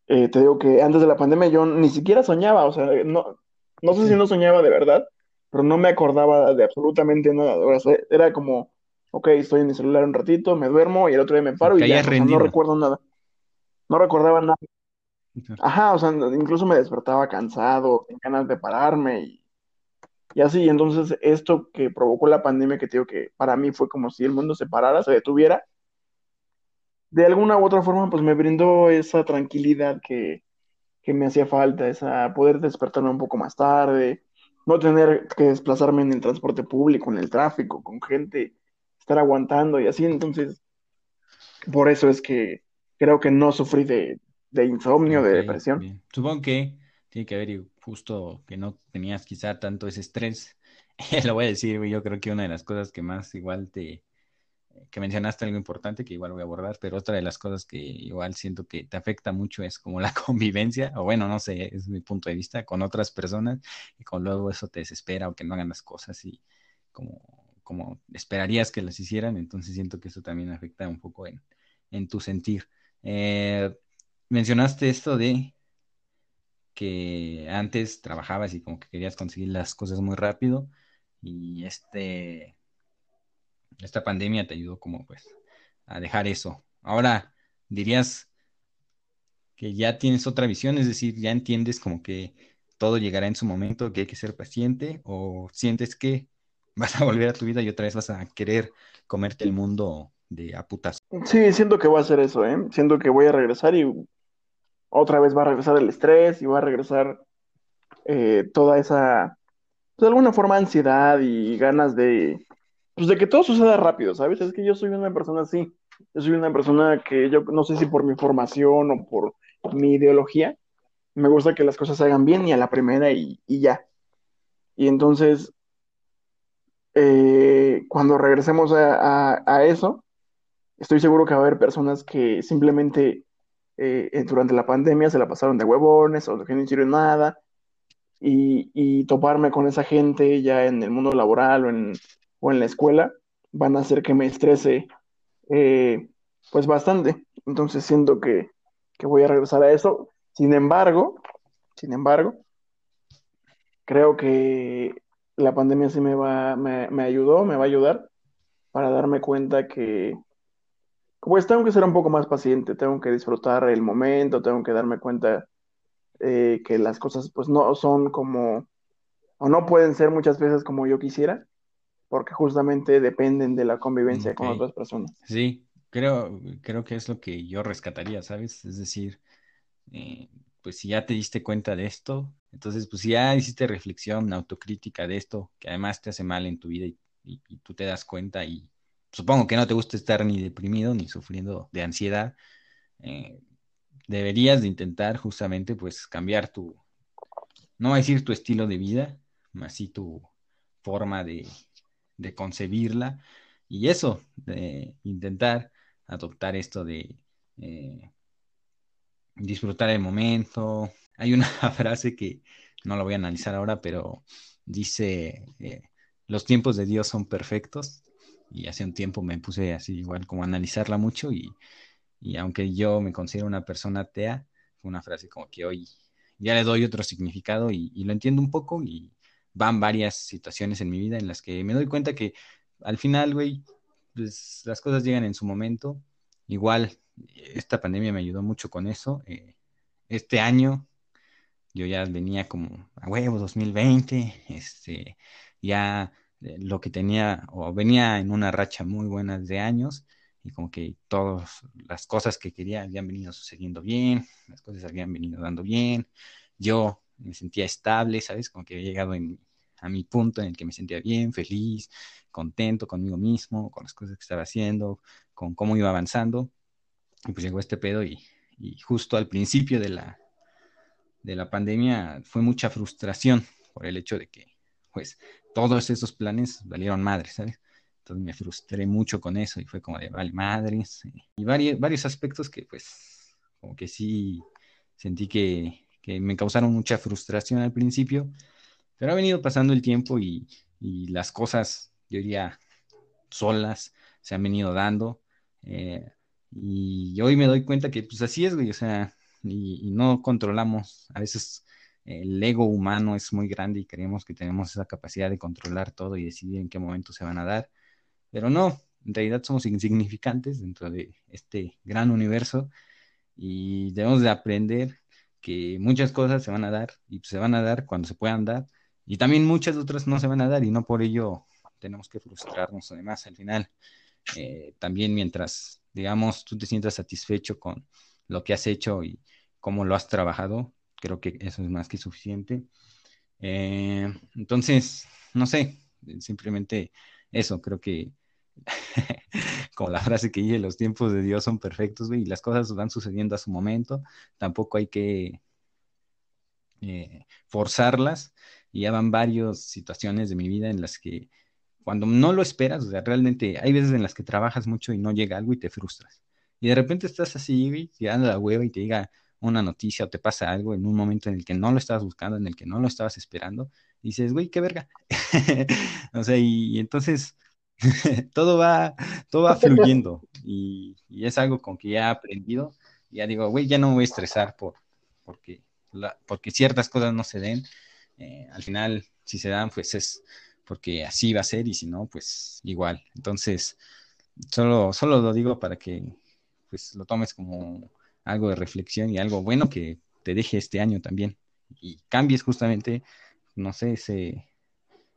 eh, te digo que antes de la pandemia yo ni siquiera soñaba, o sea, no, no sé si no soñaba de verdad, pero no me acordaba de absolutamente nada. O sea, era como, ok, estoy en mi celular un ratito, me duermo y el otro día me paro y ya, hayas o sea, no recuerdo nada, no recordaba nada. Ajá, o sea, incluso me despertaba cansado, con ganas de pararme y, y así. Entonces, esto que provocó la pandemia, que te que para mí fue como si el mundo se parara, se detuviera, de alguna u otra forma, pues me brindó esa tranquilidad que que me hacía falta, esa poder despertarme un poco más tarde, no tener que desplazarme en el transporte público, en el tráfico, con gente, estar aguantando y así. Entonces, por eso es que creo que no sufrí de, de insomnio, de depresión. bien. Supongo que tiene que haber y justo que no tenías quizá tanto ese estrés. <laughs> Lo voy a decir, yo creo que una de las cosas que más igual te, que mencionaste algo importante que igual voy a abordar, pero otra de las cosas que igual siento que te afecta mucho es como la <laughs> convivencia, o bueno, no sé, es mi punto de vista, con otras personas, y con luego eso te desespera o que no hagan las cosas y como, como esperarías que las hicieran, entonces siento que eso también afecta un poco en, en tu sentir. Eh, mencionaste esto de que antes trabajabas y como que querías conseguir las cosas muy rápido y este esta pandemia te ayudó como pues a dejar eso. Ahora dirías que ya tienes otra visión, es decir, ya entiendes como que todo llegará en su momento, que hay que ser paciente, o sientes que <laughs> vas a volver a tu vida y otra vez vas a querer comerte el mundo de a putas. Sí, siento que voy a hacer eso, ¿eh? Siento que voy a regresar y otra vez va a regresar el estrés y va a regresar eh, toda esa, pues, de alguna forma, ansiedad y ganas de, pues de que todo suceda rápido, ¿sabes? Es que yo soy una persona así. Yo soy una persona que yo no sé si por mi formación o por mi ideología, me gusta que las cosas se hagan bien y a la primera y, y ya. Y entonces, eh, cuando regresemos a, a- a eso, estoy seguro que va a haber personas que simplemente eh, eh, durante la pandemia se la pasaron de huevones o que no hicieron nada y, y toparme con esa gente ya en el mundo laboral o en, o en la escuela van a hacer que me estrese eh, pues bastante. Entonces siento que, que voy a regresar a eso. Sin embargo, sin embargo, creo que la pandemia sí me va, me, me ayudó, me va a ayudar para darme cuenta que pues tengo que ser un poco más paciente, tengo que disfrutar el momento, tengo que darme cuenta eh, que las cosas pues no son como, o no pueden ser muchas veces como yo quisiera, porque justamente dependen de la convivencia con otras personas. sí, creo, creo que es lo que yo rescataría, ¿sabes? Es decir, eh, pues si ya te diste cuenta de esto, entonces pues si ya hiciste reflexión, autocrítica de esto, que además te hace mal en tu vida y, y- y tú te das cuenta y supongo que no te gusta estar ni deprimido ni sufriendo de ansiedad, eh, deberías de intentar justamente pues cambiar tu, no a decir tu estilo de vida, más sí tu forma de, de concebirla y eso, de intentar adoptar esto de... eh, disfrutar el momento. Hay una <laughs> frase que no la voy a analizar ahora, pero dice, eh, los tiempos de Dios son perfectos. Y hace un tiempo me puse así igual como analizarla mucho y, y aunque yo me considero una persona atea, fue una frase como que hoy ya le doy otro significado y, lo entiendo un poco y van varias situaciones en mi vida en las que me doy cuenta que al final, güey, pues las cosas llegan en su momento. Igual, esta pandemia me ayudó mucho con eso. Eh, este año yo ya venía como a huevo 2020, este, ya lo que tenía o venía en una racha muy buena de años y como que todas las cosas que quería habían venido sucediendo bien, las cosas habían venido dando bien. Yo me sentía estable, ¿sabes? Como que había llegado a mi punto en el que me sentía bien, feliz, contento conmigo mismo, con las cosas que estaba haciendo, con cómo iba avanzando. Y pues llegó este pedo y, y justo al principio de la, de la pandemia fue mucha frustración por el hecho de que, pues, todos esos planes valieron madre, ¿sabes? Entonces me frustré mucho con eso y fue como de, vale, madres. Y varios, varios aspectos que, pues, como que sí sentí que, que me causaron mucha frustración al principio, pero ha venido pasando el tiempo y, y las cosas, yo diría, solas se han venido dando. Eh, y hoy me doy cuenta que pues así es, güey, o sea, y, no controlamos, a veces el ego humano es muy grande y creemos que tenemos esa capacidad de controlar todo y decidir en qué momento se van a dar, pero no, en realidad somos insignificantes dentro de este gran universo y debemos de aprender que muchas cosas se van a dar y se van a dar cuando se puedan dar y también muchas otras no se van a dar y no por ello tenemos que frustrarnos además al final. Eh, también mientras, digamos, tú te sientas satisfecho con lo que has hecho y cómo lo has trabajado, creo que eso es más que suficiente. Eh, entonces, no sé, simplemente eso, creo que <laughs> como la frase que dije, los tiempos de Dios son perfectos, y las cosas van sucediendo a su momento, tampoco hay que eh, forzarlas, y ya van varias situaciones de mi vida en las que cuando no lo esperas, o sea, realmente hay veces en las que trabajas mucho y no llega algo y te frustras. Y de repente estás así, güey, tirando la hueva y te llega una noticia o te pasa algo en un momento en el que no lo estabas buscando, en el que no lo estabas esperando, y dices, güey, qué verga. <laughs> o sea, y, entonces <laughs> todo va, todo va fluyendo y, es algo con que ya he aprendido. Ya digo, güey, ya no me voy a estresar por, porque, porque ciertas cosas no se den. Eh, al final, si se dan, pues es porque así va a ser y si no, pues igual. Entonces, solo, solo lo digo para que pues lo tomes como algo de reflexión y algo bueno que te deje este año también y cambies justamente, no sé, ese,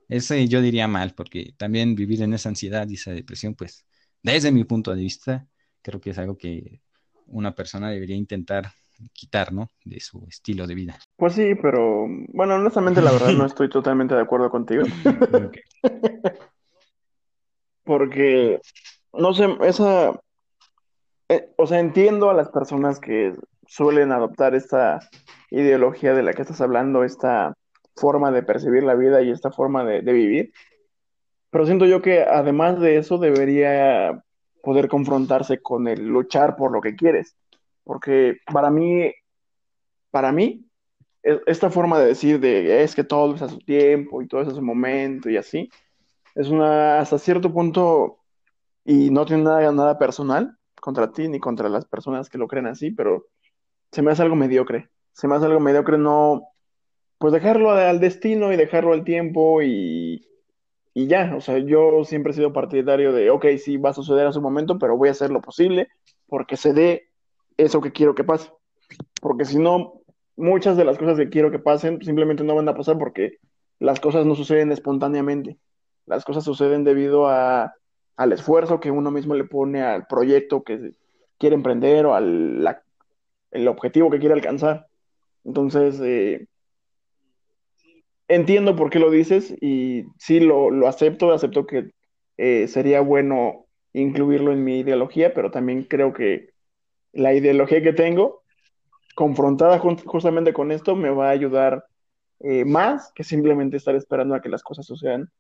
ese yo diría mal, porque también vivir en esa ansiedad y esa depresión, pues desde mi punto de vista, creo que es algo que una persona debería intentar quitar, ¿no? De su estilo de vida. Pues sí, pero bueno, honestamente la verdad no estoy <laughs> totalmente de acuerdo contigo. <laughs> Porque, no sé, esa, eh, o sea, entiendo a las personas que suelen adoptar esta ideología de la que estás hablando, esta forma de percibir la vida y esta forma de vivir, pero siento yo que además de eso debería poder confrontarse con el luchar por lo que quieres porque para mí, para mí, e, esta forma de decir de es que todo es a su tiempo y todo es a su momento y así, es una, hasta cierto punto, y no tiene nada, nada personal contra ti ni contra las personas que lo creen así, pero se me hace algo mediocre. Se me hace algo mediocre no, pues dejarlo al destino y dejarlo al tiempo y, y ya. O sea, yo siempre he sido partidario de, ok, sí, va a suceder a su momento, pero voy a hacer lo posible porque se dé eso que quiero que pase. Porque si no, muchas de las cosas que quiero que pasen simplemente no van a pasar porque las cosas no suceden espontáneamente. Las cosas suceden debido a, al esfuerzo que uno mismo le pone al proyecto que quiere emprender o al el objetivo que quiere alcanzar. Entonces, eh, entiendo por qué lo dices y sí lo, lo acepto, acepto que eh, sería bueno incluirlo en mi ideología, pero también creo que la ideología que tengo, confrontada justamente con esto, me va a ayudar eh, más que simplemente estar esperando a que las cosas sucedan.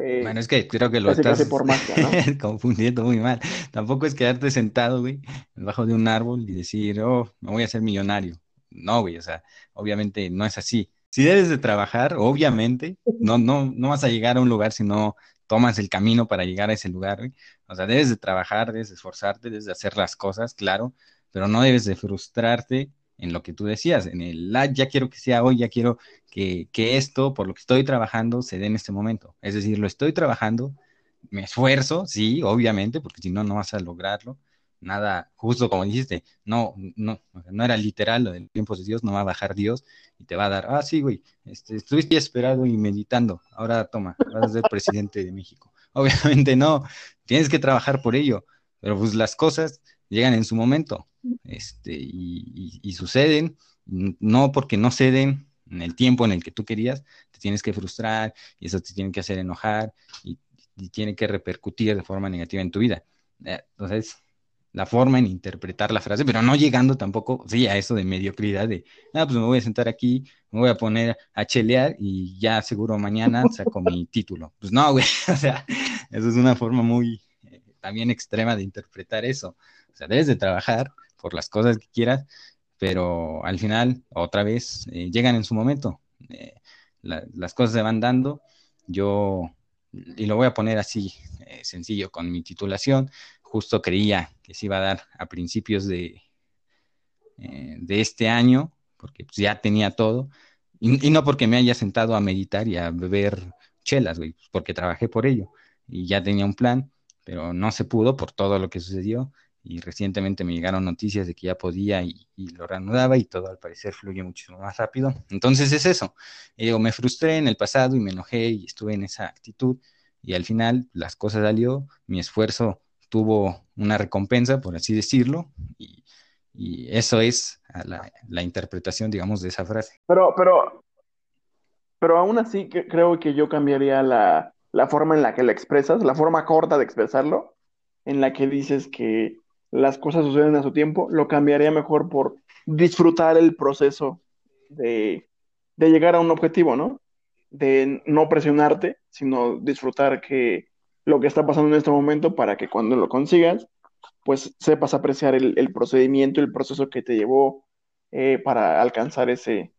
Eh, bueno, es que creo que lo estás por <laughs> confundiendo muy mal. Tampoco es quedarte sentado, güey, debajo de un árbol y decir, oh, me voy a hacer millonario. No, güey, o sea, obviamente no es así. Si debes de trabajar, obviamente, no, no, no vas a llegar a un lugar si no tomas el camino para llegar a ese lugar, güey. O sea, debes de trabajar, debes de esforzarte, debes de hacer las cosas, claro, pero no debes de frustrarte en lo que tú decías, en el, ah, ya quiero que sea hoy, ya quiero que, que esto, por lo que estoy trabajando, se dé en este momento. Es decir, lo estoy trabajando, me esfuerzo, sí, obviamente, porque si no, no vas a lograrlo. Nada, justo como dijiste, no, no, no era literal lo del tiempo de Dios, no va a bajar Dios y te va a dar, ah, sí, güey, este, estuviste esperado y meditando, ahora toma, vas a ser presidente de México. <laughs> Obviamente no, tienes que trabajar por ello, pero pues las cosas llegan en su momento este, y, suceden, no porque no ceden, en el tiempo en el que tú querías, te tienes que frustrar y eso te tiene que hacer enojar y, tiene que repercutir de forma negativa en tu vida. Eh, entonces, la forma en interpretar la frase, pero no llegando tampoco, sí, a eso de mediocridad de, ah, pues me voy a sentar aquí, me voy a poner a chelear y ya seguro mañana saco mi <laughs> título. Pues no, güey, <laughs> o sea, eso es una forma muy eh, también extrema de interpretar eso. O sea, debes de trabajar por las cosas que quieras, pero al final, otra vez, eh, llegan en su momento. Eh, las cosas se van dando. Yo, y lo voy a poner así, sencillo, con mi titulación, justo creía que se iba a dar a principios de, eh, de este año, porque pues, ya tenía todo, y, no porque me haya sentado a meditar y a beber chelas, güey, pues, porque trabajé por ello y ya tenía un plan, pero no se pudo por todo lo que sucedió y recientemente me llegaron noticias de que ya podía y, lo reanudaba y todo al parecer fluye muchísimo más rápido. Entonces es eso. me frustré en el pasado y me enojé y estuve en esa actitud y al final las cosas salió, mi esfuerzo tuvo una recompensa, por así decirlo, y, eso es la, interpretación, digamos, de esa frase. Pero, pero, pero aún así creo que yo cambiaría la, la forma en la que la expresas, la forma corta de expresarlo, en la que dices que las cosas suceden a su tiempo, lo cambiaría mejor por disfrutar el proceso de, de llegar a un objetivo, ¿no? De no presionarte, sino disfrutar que lo que está pasando en este momento para que cuando lo consigas, pues sepas apreciar el, procedimiento, el proceso que te llevó eh, para alcanzar ese,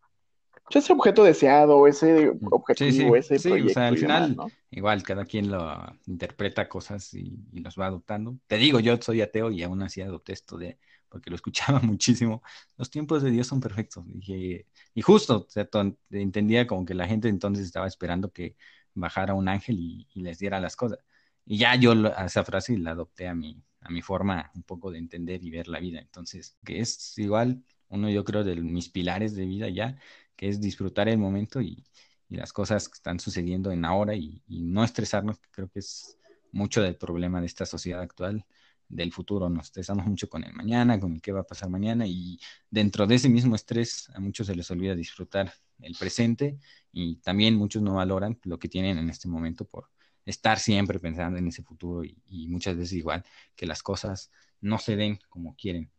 ese objeto deseado, ese objetivo, ese sí, O sea, al final, igual cada quien lo interpreta cosas y, los va adoptando. Te digo, yo soy ateo y aún así adopté esto de, porque lo escuchaba <laughs> muchísimo. Los tiempos de Dios son perfectos. y justo, o sea, entendía como que la gente entonces estaba esperando que bajara un ángel y les diera las cosas. Y ya yo esa frase la adopté a mi, a mi forma un poco de entender y ver la vida. Entonces, que es igual uno yo creo de mis pilares de vida ya, que es disfrutar el momento y, las cosas que están sucediendo en ahora y, no estresarnos, creo que es mucho del problema de esta sociedad actual, del futuro. Nos estresamos mucho con el mañana, con el qué va a pasar mañana y dentro de ese mismo estrés a muchos se les olvida disfrutar el presente y también muchos no valoran lo que tienen en este momento por estar siempre pensando en ese futuro y, muchas veces igual que las cosas no se den como quieren.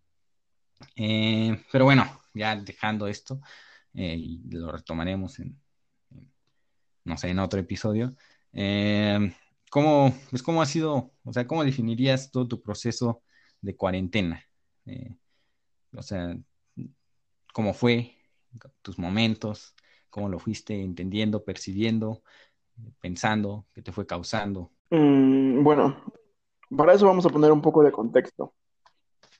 Eh, pero bueno, ya dejando esto, eh, y lo retomaremos en, no sé, en otro episodio. Eh, ¿cómo, pues, ¿Cómo ha sido, o sea, cómo definirías todo tu proceso de cuarentena? o sea, ¿cómo fue tus momentos? ¿Cómo lo fuiste entendiendo, percibiendo? pensando, que te fue causando? Mm, bueno, para eso vamos a poner un poco de contexto.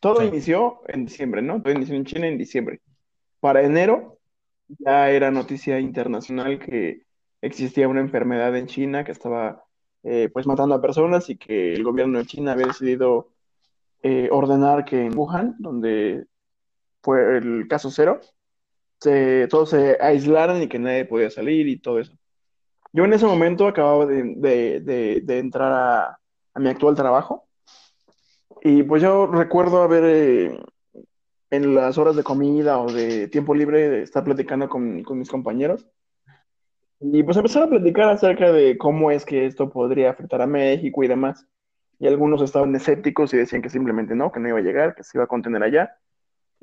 Todo inició en diciembre, ¿no? Todo inició en China en diciembre. Para enero ya era noticia internacional que existía una enfermedad en China que estaba eh, pues matando a personas y que el gobierno de China había decidido eh, ordenar que en Wuhan, donde fue el caso cero, se, todos se aislaran y que nadie podía salir y todo eso. Yo en ese momento acababa de, entrar a, mi actual trabajo y pues yo recuerdo haber eh, en las horas de comida o de tiempo libre de estar platicando con, mis compañeros y pues empezar a platicar acerca de cómo es que esto podría afectar a México y demás. Y algunos estaban escépticos y decían que simplemente no, que no iba a llegar, que se iba a contener allá.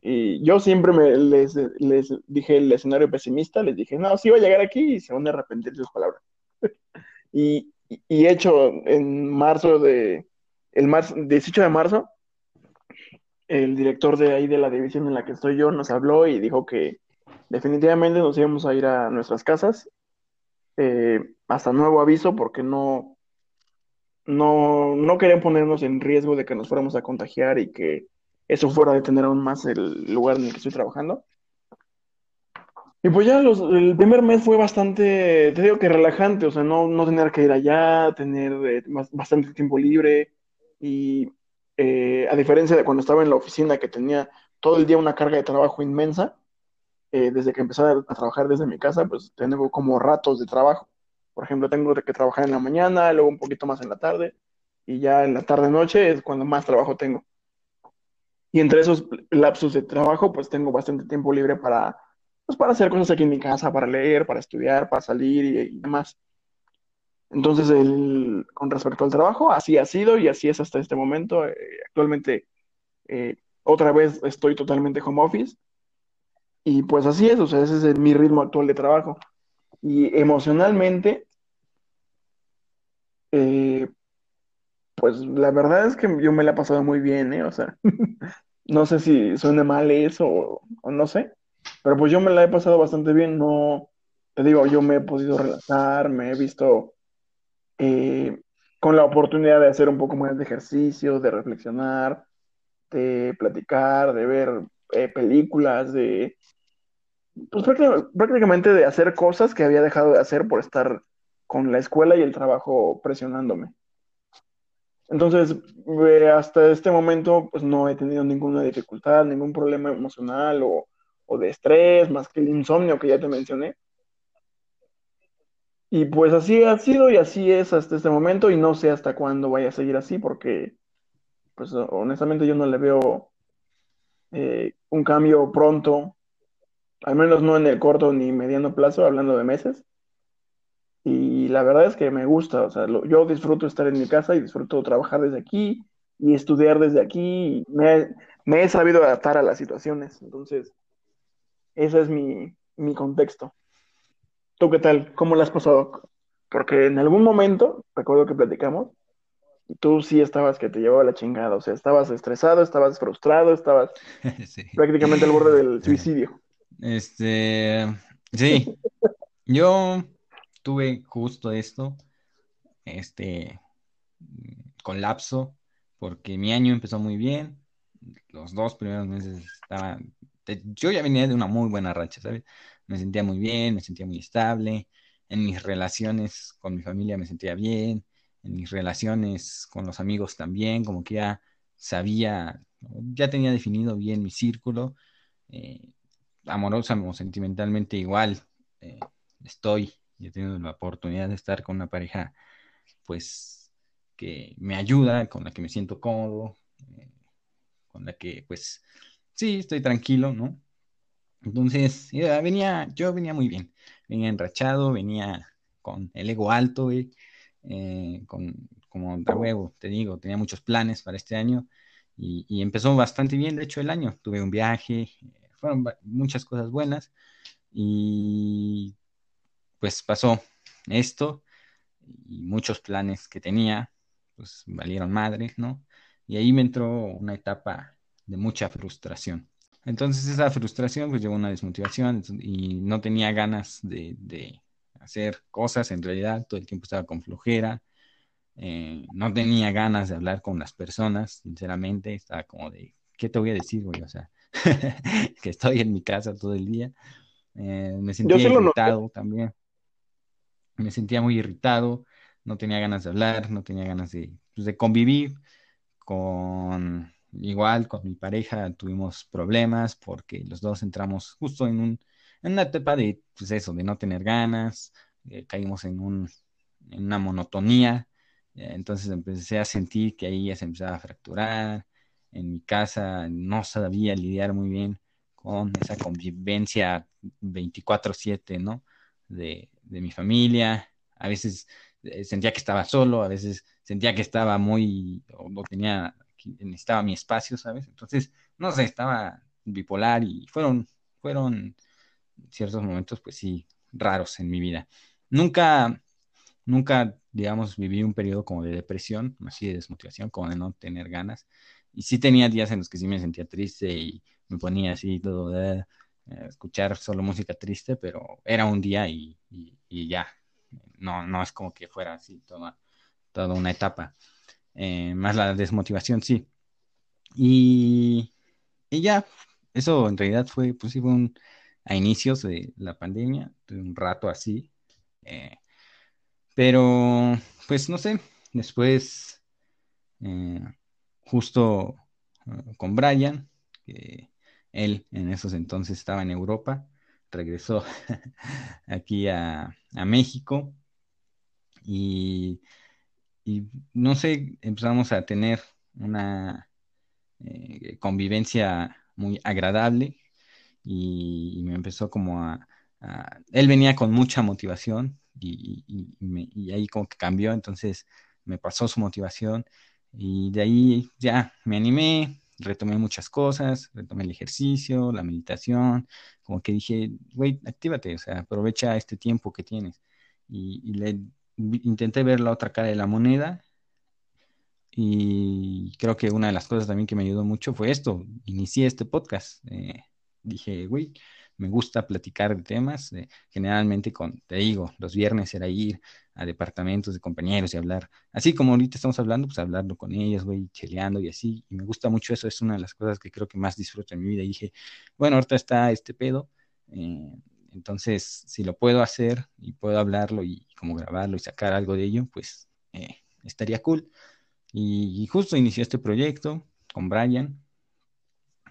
Y yo siempre me, les, les dije el escenario pesimista, les dije, no, sí va a llegar aquí y se van a arrepentir de sus palabras. <laughs> y, y hecho, en marzo de, el marzo, 18 de marzo, el director de ahí de la división en la que estoy yo nos habló y dijo que definitivamente nos íbamos a ir a nuestras casas eh, hasta nuevo aviso porque no, no, no querían ponernos en riesgo de que nos fuéramos a contagiar y que eso fuera de tener aún más el lugar en el que estoy trabajando. Y pues ya el primer mes fue bastante, te digo que relajante, o sea, no, no tener que ir allá, tener eh, bastante tiempo libre y eh, a diferencia de cuando estaba en la oficina que tenía todo el día una carga de trabajo inmensa, eh, desde que empecé a, trabajar desde mi casa, pues tengo como ratos de trabajo. Por ejemplo, tengo que trabajar en la mañana, luego un poquito más en la tarde y ya en la tarde-noche es cuando más trabajo tengo. Y entre esos lapsos de trabajo, pues tengo bastante tiempo libre para pues para hacer cosas aquí en mi casa, para leer, para estudiar, para salir y, demás. Entonces, el, con respecto al trabajo, así ha sido y así es hasta este momento. Eh, actualmente, eh, otra vez estoy totalmente home office y pues así es, o sea, ese es mi ritmo actual de trabajo. Y emocionalmente, eh, pues la verdad es que yo me la he pasado muy bien, ¿eh? O sea, <laughs> no sé si suena mal eso o, no sé, pero pues yo me la he pasado bastante bien, no, te digo, yo me he podido relajar, me he visto eh, con la oportunidad de hacer un poco más de ejercicio, de reflexionar, de platicar, de ver eh, películas, de, pues prácticamente de hacer cosas que había dejado de hacer por estar con la escuela y el trabajo presionándome. Entonces, hasta este momento, pues no he tenido ninguna dificultad, ningún problema emocional o, de estrés, más que el insomnio que ya te mencioné. Y pues así ha sido y así es hasta este momento y no sé hasta cuándo vaya a seguir así porque, pues honestamente yo no le veo eh, un cambio pronto, al menos no en el corto ni mediano plazo, hablando de meses. Y la verdad es que me gusta, o sea, yo disfruto estar en mi casa y disfruto trabajar desde aquí y estudiar desde aquí. me, he sabido adaptar a las situaciones, entonces, ese es mi, mi contexto. ¿Tú qué tal? ¿Cómo lo has pasado? Porque en algún momento, recuerdo que platicamos, tú sí estabas que te llevaba la chingada, o sea, estabas estresado, estabas frustrado, estabas <laughs> prácticamente al borde del suicidio. Este, sí, yo tuve justo esto, este colapso, porque mi año empezó muy bien, los dos primeros meses estaban, yo ya venía de una muy buena racha, ¿sabes? Me sentía muy bien, me sentía muy estable, en mis relaciones con mi familia me sentía bien, en mis relaciones con los amigos también, como que ya sabía, ya tenía definido bien mi círculo, eh, amorosa o sentimentalmente igual, eh, estoy y he tenido la oportunidad de estar con una pareja, pues, que me ayuda, con la que me siento cómodo, eh, con la que, pues, sí, estoy tranquilo, ¿no? Entonces, venía, yo venía muy bien, venía enrachado, venía con el ego alto, eh, con, como de huevo, te digo, tenía muchos planes para este año y, y, empezó bastante bien, de hecho, el año. Tuve un viaje, fueron muchas cosas buenas y pues pasó esto y muchos planes que tenía, pues valieron madre, ¿no? Y ahí me entró una etapa de mucha frustración. Entonces esa frustración pues llevó a una desmotivación y no tenía ganas de, hacer cosas, en realidad todo el tiempo estaba con flojera, eh, no tenía ganas de hablar con las personas, sinceramente, estaba como de, ¿qué te voy a decir, güey? O sea, <laughs> que estoy en mi casa todo el día. Eh, me sentía irritado también me sentía muy irritado, no tenía ganas de hablar, no tenía ganas de, pues, de convivir con, igual con mi pareja tuvimos problemas porque los dos entramos justo en, un, en una etapa de, pues eso, de no tener ganas, eh, caímos en, un, en una monotonía, eh, entonces empecé a sentir que ahí ya se empezaba a fracturar, en mi casa no sabía lidiar muy bien con esa convivencia 24/7, ¿no? De, de mi familia, a veces eh, sentía que estaba solo, a veces sentía que estaba muy, o tenía, necesitaba mi espacio, ¿sabes? Entonces, no sé, estaba bipolar y fueron, fueron ciertos momentos, pues sí, raros en mi vida. Nunca, nunca, digamos, viví un periodo como de depresión, así de desmotivación, como de no tener ganas. Y sí tenía días en los que sí me sentía triste y me ponía así todo de eh, escuchar solo música triste, pero era un día y, ya. No, no es como que fuera así toda, toda una etapa. Eh, más la desmotivación, sí. Y, ya, eso en realidad fue, pues sí, fue a inicios de la pandemia, un rato así. Eh, pero, pues no sé, después, justo con Brian, que él en esos entonces estaba en Europa, regresó <laughs> aquí a, México y, no sé, empezamos a tener una eh, convivencia muy agradable y, me empezó como a, Él venía con mucha motivación y, y, ahí como que cambió, entonces me pasó su motivación y de ahí ya me animé, retomé muchas cosas, retomé el ejercicio, la meditación, como que dije, güey, actívate, o sea, aprovecha este tiempo que tienes. Y, le intenté ver la otra cara de la moneda y creo que una de las cosas también que me ayudó mucho fue esto, inicié este podcast. Eh, dije, güey, me gusta platicar de temas, generalmente con, te digo, los viernes era ir a departamentos de compañeros y hablar, así como ahorita estamos hablando, pues hablando con ellos, güey, cheleando y así, y me gusta mucho eso, es una de las cosas que creo que más disfruto en mi vida. Dije, bueno, ahorita está este pedo, eh, entonces si lo puedo hacer y puedo hablarlo y como grabarlo y sacar algo de ello, pues eh, estaría cool. Y, justo inició este proyecto con Brian,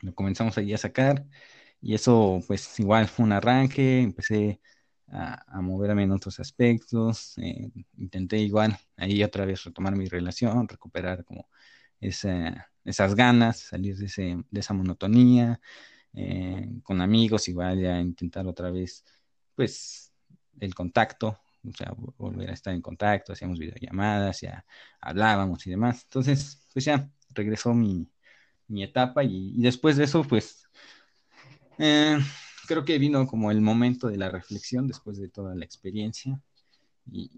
lo comenzamos ahí a sacar y eso pues igual fue un arranque, empecé a, moverme en otros aspectos, eh, intenté igual ahí otra vez retomar mi relación, recuperar como esas ganas, salir de esa monotonía, eh, con amigos igual ya intentar otra vez pues el contacto, o sea, volver a estar en contacto, hacíamos videollamadas, ya hablábamos y demás. Entonces, pues ya regresó mi, etapa y, después de eso, pues eh, creo que vino como el momento de la reflexión después de toda la experiencia. Y,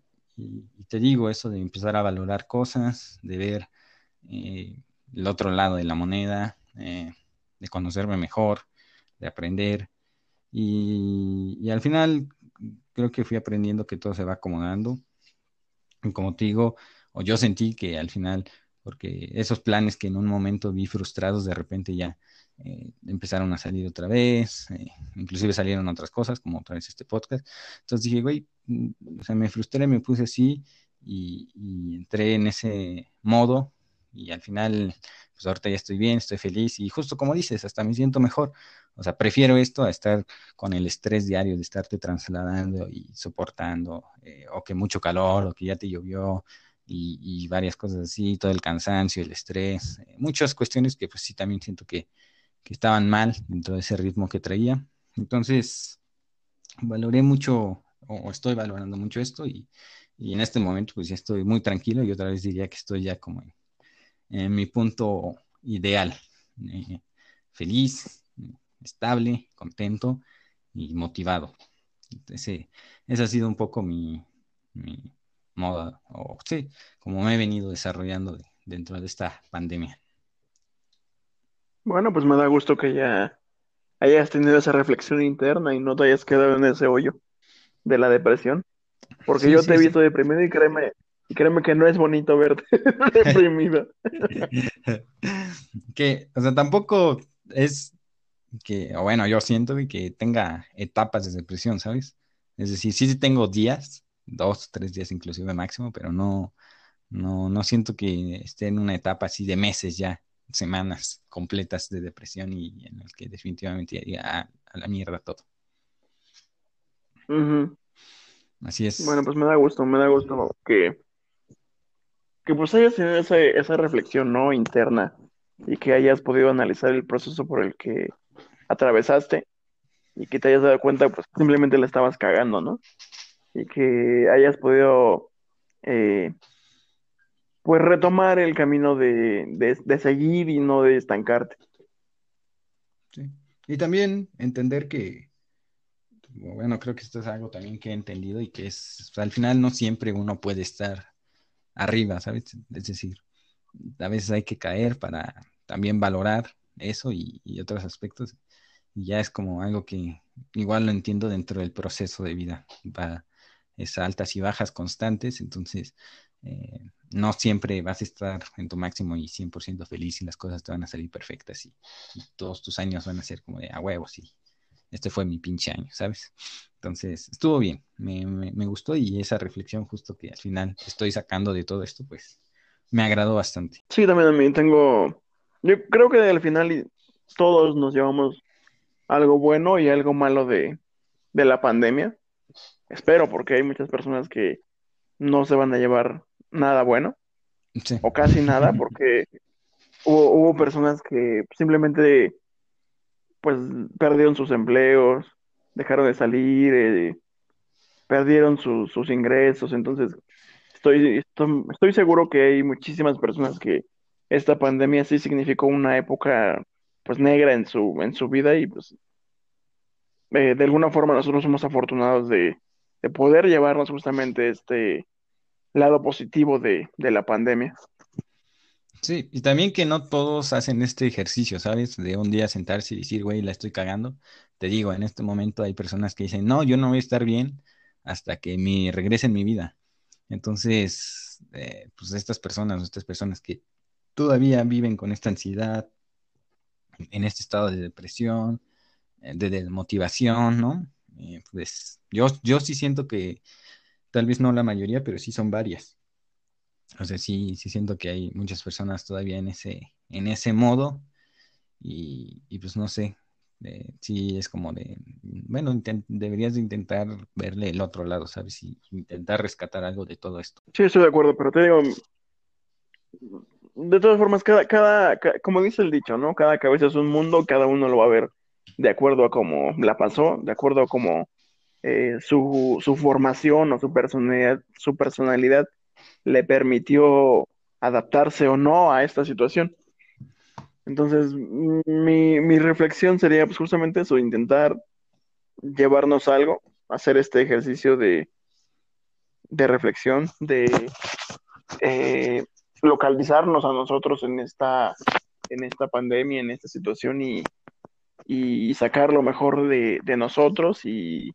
te digo eso de empezar a valorar cosas, de ver eh, el otro lado de la moneda, eh, de conocerme mejor, de aprender. Y, al final creo que fui aprendiendo que todo se va acomodando. Y como te digo, o yo sentí que al final, porque esos planes que en un momento vi frustrados, de repente ya eh, empezaron a salir otra vez, eh, inclusive salieron otras cosas, como otra vez este podcast. Entonces dije, güey, mm, o sea, me frustré, me puse así y, entré en ese modo y al final, pues ahorita ya estoy bien, estoy feliz y justo como dices, hasta me siento mejor. O sea, prefiero esto a estar con el estrés diario de estarte trasladando y soportando, eh, o que mucho calor, o que ya te llovió, y, y, varias cosas así, todo el cansancio, el estrés, muchas cuestiones que pues sí también siento que, que estaban mal dentro de ese ritmo que traía. Entonces, valoré mucho, o estoy valorando mucho esto, y, en este momento pues ya estoy muy tranquilo y otra vez diría que estoy ya como en, mi punto ideal, eh, feliz, estable, contento y motivado. Ese, ese ha sido un poco mi, mi moda, o sí, como me he venido desarrollando dentro de esta pandemia. Bueno, pues me da gusto que ya hayas tenido esa reflexión interna y no te hayas quedado en ese hoyo de la depresión. Porque yo te he visto deprimido y créeme, y créeme que no es bonito verte <laughs> deprimido. <laughs> que, o sea, tampoco es que, o bueno, yo siento que tenga etapas de depresión, ¿sabes? Es decir, sí, sí tengo días, dos, tres días inclusive máximo, pero no, no, no siento que esté en una etapa así de meses ya semanas completas de depresión y en el que definitivamente iría a, la mierda todo. Así es. Bueno, pues me da gusto, me da gusto que, que pues hayas tenido esa, esa reflexión, ¿no? Interna y que hayas podido analizar el proceso por el que atravesaste y que te hayas dado cuenta, pues simplemente le estabas cagando, ¿no? Y que hayas podido eh, pues retomar el camino de, seguir y no de estancarte. Sí. Y también entender que, bueno, creo que esto es algo también que he entendido y que es, al final no siempre uno puede estar arriba, ¿sabes? Es decir, a veces hay que caer para también valorar eso y, otros aspectos. Y ya es como algo que igual lo entiendo dentro del proceso de vida. Va, es altas y bajas constantes, entonces eh, no siempre vas a estar en tu máximo y 100% feliz y las cosas te van a salir perfectas y, todos tus años van a ser como de a huevos y este fue mi pinche año, ¿sabes? Entonces, estuvo bien, me, gustó y esa reflexión justo que al final estoy sacando de todo esto, pues me agradó bastante. Sí, también a mí tengo, yo creo que al final todos nos llevamos algo bueno y algo malo de, de la pandemia. Espero, porque hay muchas personas que no se van a llevar nada bueno, o casi nada, <laughs> porque hubo, personas que simplemente pues perdieron sus empleos, dejaron de salir, eh, perdieron sus ingresos, entonces estoy, estoy, seguro que hay muchísimas personas que esta pandemia sí significó una época pues negra en su, en su vida y pues eh, de alguna forma nosotros somos afortunados de, de, poder llevarnos justamente este lado positivo de, de la pandemia. Sí, y también que no todos hacen este ejercicio, ¿sabes? De un día sentarse y decir, güey, la estoy cagando. Te digo, en este momento hay personas que dicen, no, yo no voy a estar bien hasta que me regrese en mi vida. Entonces, eh, pues estas personas, estas personas que todavía viven con esta ansiedad, en este estado de depresión, eh, de desmotivación, ¿no? Eh, pues yo, yo sí siento que tal vez no la mayoría, pero sí son varias. O sea, sí, sí siento que hay muchas personas todavía en ese, en ese modo y, pues no sé, eh, sí es como de, bueno, deberías de intentar verle el otro lado, ¿sabes? Y intentar rescatar algo de todo esto. Sí, estoy de acuerdo, pero te digo, de todas formas, cada, cada, como dice el dicho, ¿no? Cada cabeza es un mundo, cada uno lo va a ver de acuerdo a cómo la pasó, de acuerdo a cómo eh, su, su formación o su personalidad, su personalidad le permitió adaptarse o no a esta situación. Entonces, mi, mi reflexión sería pues, justamente eso, intentar llevarnos algo, hacer este ejercicio de, de reflexión, de eh, localizarnos a nosotros en esta, en esta pandemia, en esta situación y, y sacar lo mejor de, nosotros y,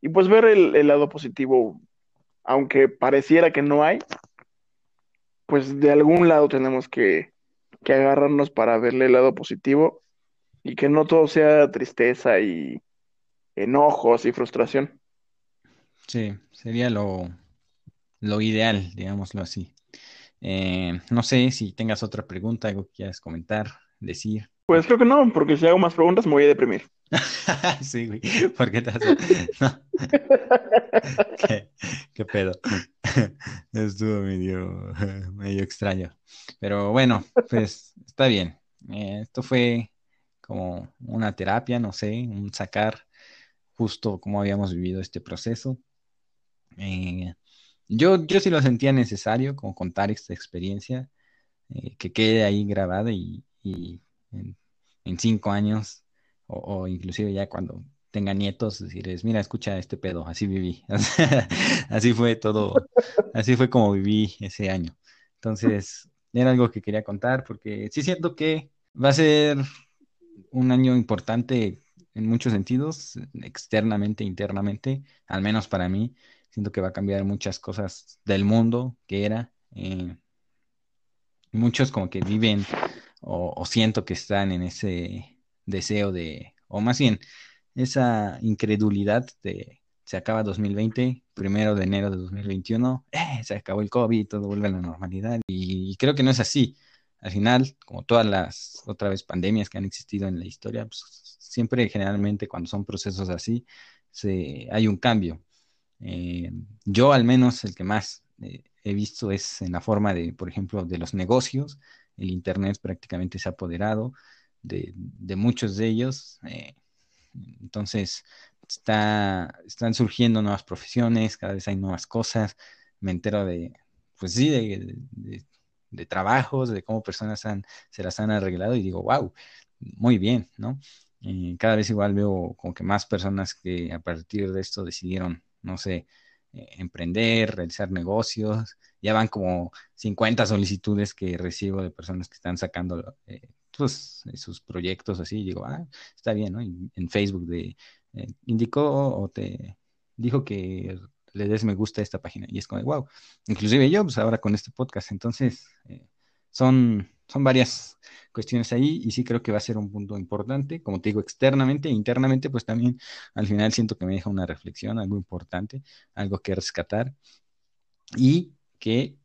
y, pues ver el, lado positivo, aunque pareciera que no hay, pues de algún lado tenemos que, que agarrarnos para verle el lado positivo y que no todo sea tristeza y enojos y frustración. Sí, sería lo, lo ideal, digámoslo así. Eh, no sé si tengas otra pregunta, algo que quieras comentar, decir. Pues creo que no, porque si hago más preguntas me voy a deprimir. <laughs> sí, güey, ¿por <laughs> qué te ¿Qué, pedo? <laughs> Estuvo medio, medio extraño. Pero bueno, pues está bien. Eh, esto fue como una terapia, no sé, un sacar justo cómo habíamos vivido este proceso. Eh, yo, yo sí lo sentía necesario, como contar esta experiencia, eh, que quede ahí grabada y, en, cinco años, o, inclusive ya cuando tenga nietos, decirles, mira, escucha este pedo, así viví. <laughs> así fue todo, así fue como viví ese año. Entonces, era algo que quería contar porque sí siento que va a ser un año importante en muchos sentidos, externamente, internamente, al menos para mí. Siento que va a cambiar muchas cosas del mundo que era. Eh, muchos como que viven o, siento que están en ese deseo de, o más bien, esa incredulidad de se acaba 2020, primero de enero de 2021, eh, se acabó el COVID, todo vuelve a la normalidad. Y, creo que no es así. Al final, como todas las otra vez pandemias que han existido en la historia, pues, siempre generalmente cuando son procesos así, se, hay un cambio. Eh, yo al menos el que más eh, he visto es en la forma de, por ejemplo, de los negocios. El Internet prácticamente se ha apoderado de, muchos de ellos. Eh, entonces, está, están surgiendo nuevas profesiones, cada vez hay nuevas cosas. Me entero de, pues sí, de, trabajos, de cómo personas han, se las han arreglado y digo, wow, muy bien, ¿no? cada vez igual veo como que más personas que a partir de esto decidieron no sé, eh, emprender, realizar negocios. Ya van como 50 solicitudes que recibo de personas que están sacando eh, pues, sus proyectos así. Digo, ah, está bien, ¿no? en Facebook eh, indicó o te dijo que le des me gusta a esta página. Y es como, wow. Inclusive yo, pues ahora con este podcast. Entonces, son, son varias cuestiones ahí y sí creo que va a ser un punto importante, como te digo, externamente e internamente, pues también al final siento que me deja una reflexión, algo importante, algo que rescatar y que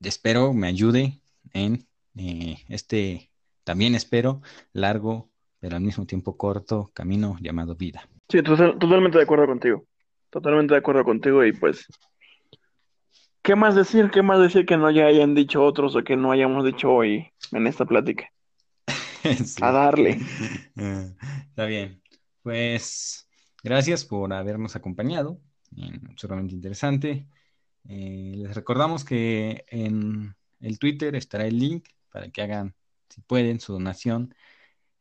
espero me ayude en eh, este, también espero, largo, pero al mismo tiempo corto camino llamado vida. Sí, totalmente de acuerdo contigo, totalmente de acuerdo contigo y pues ¿Qué más decir? ¿Qué más decir que no ya hayan dicho otros o que no hayamos dicho hoy en esta plática? <laughs> A darle. <laughs> Ah, Está bien. Pues gracias por habernos acompañado. en Absurdamente interesante. Eh, les recordamos que en el Twitter estará el link para que hagan, si pueden, su donación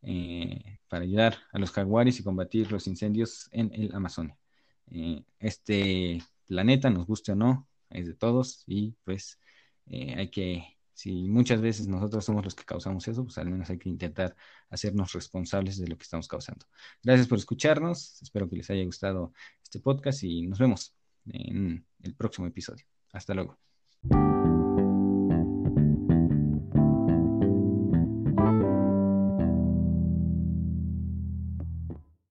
eh, para ayudar a los jaguares y combatir los incendios en el Amazonia. Eh, este planeta, nos guste o no, es de todos y pues eh, hay que, si muchas veces nosotros somos los que causamos eso, pues al menos hay que intentar hacernos responsables de lo que estamos causando. Gracias por escucharnos, espero que les haya gustado este podcast y nos vemos en el próximo episodio. Hasta luego.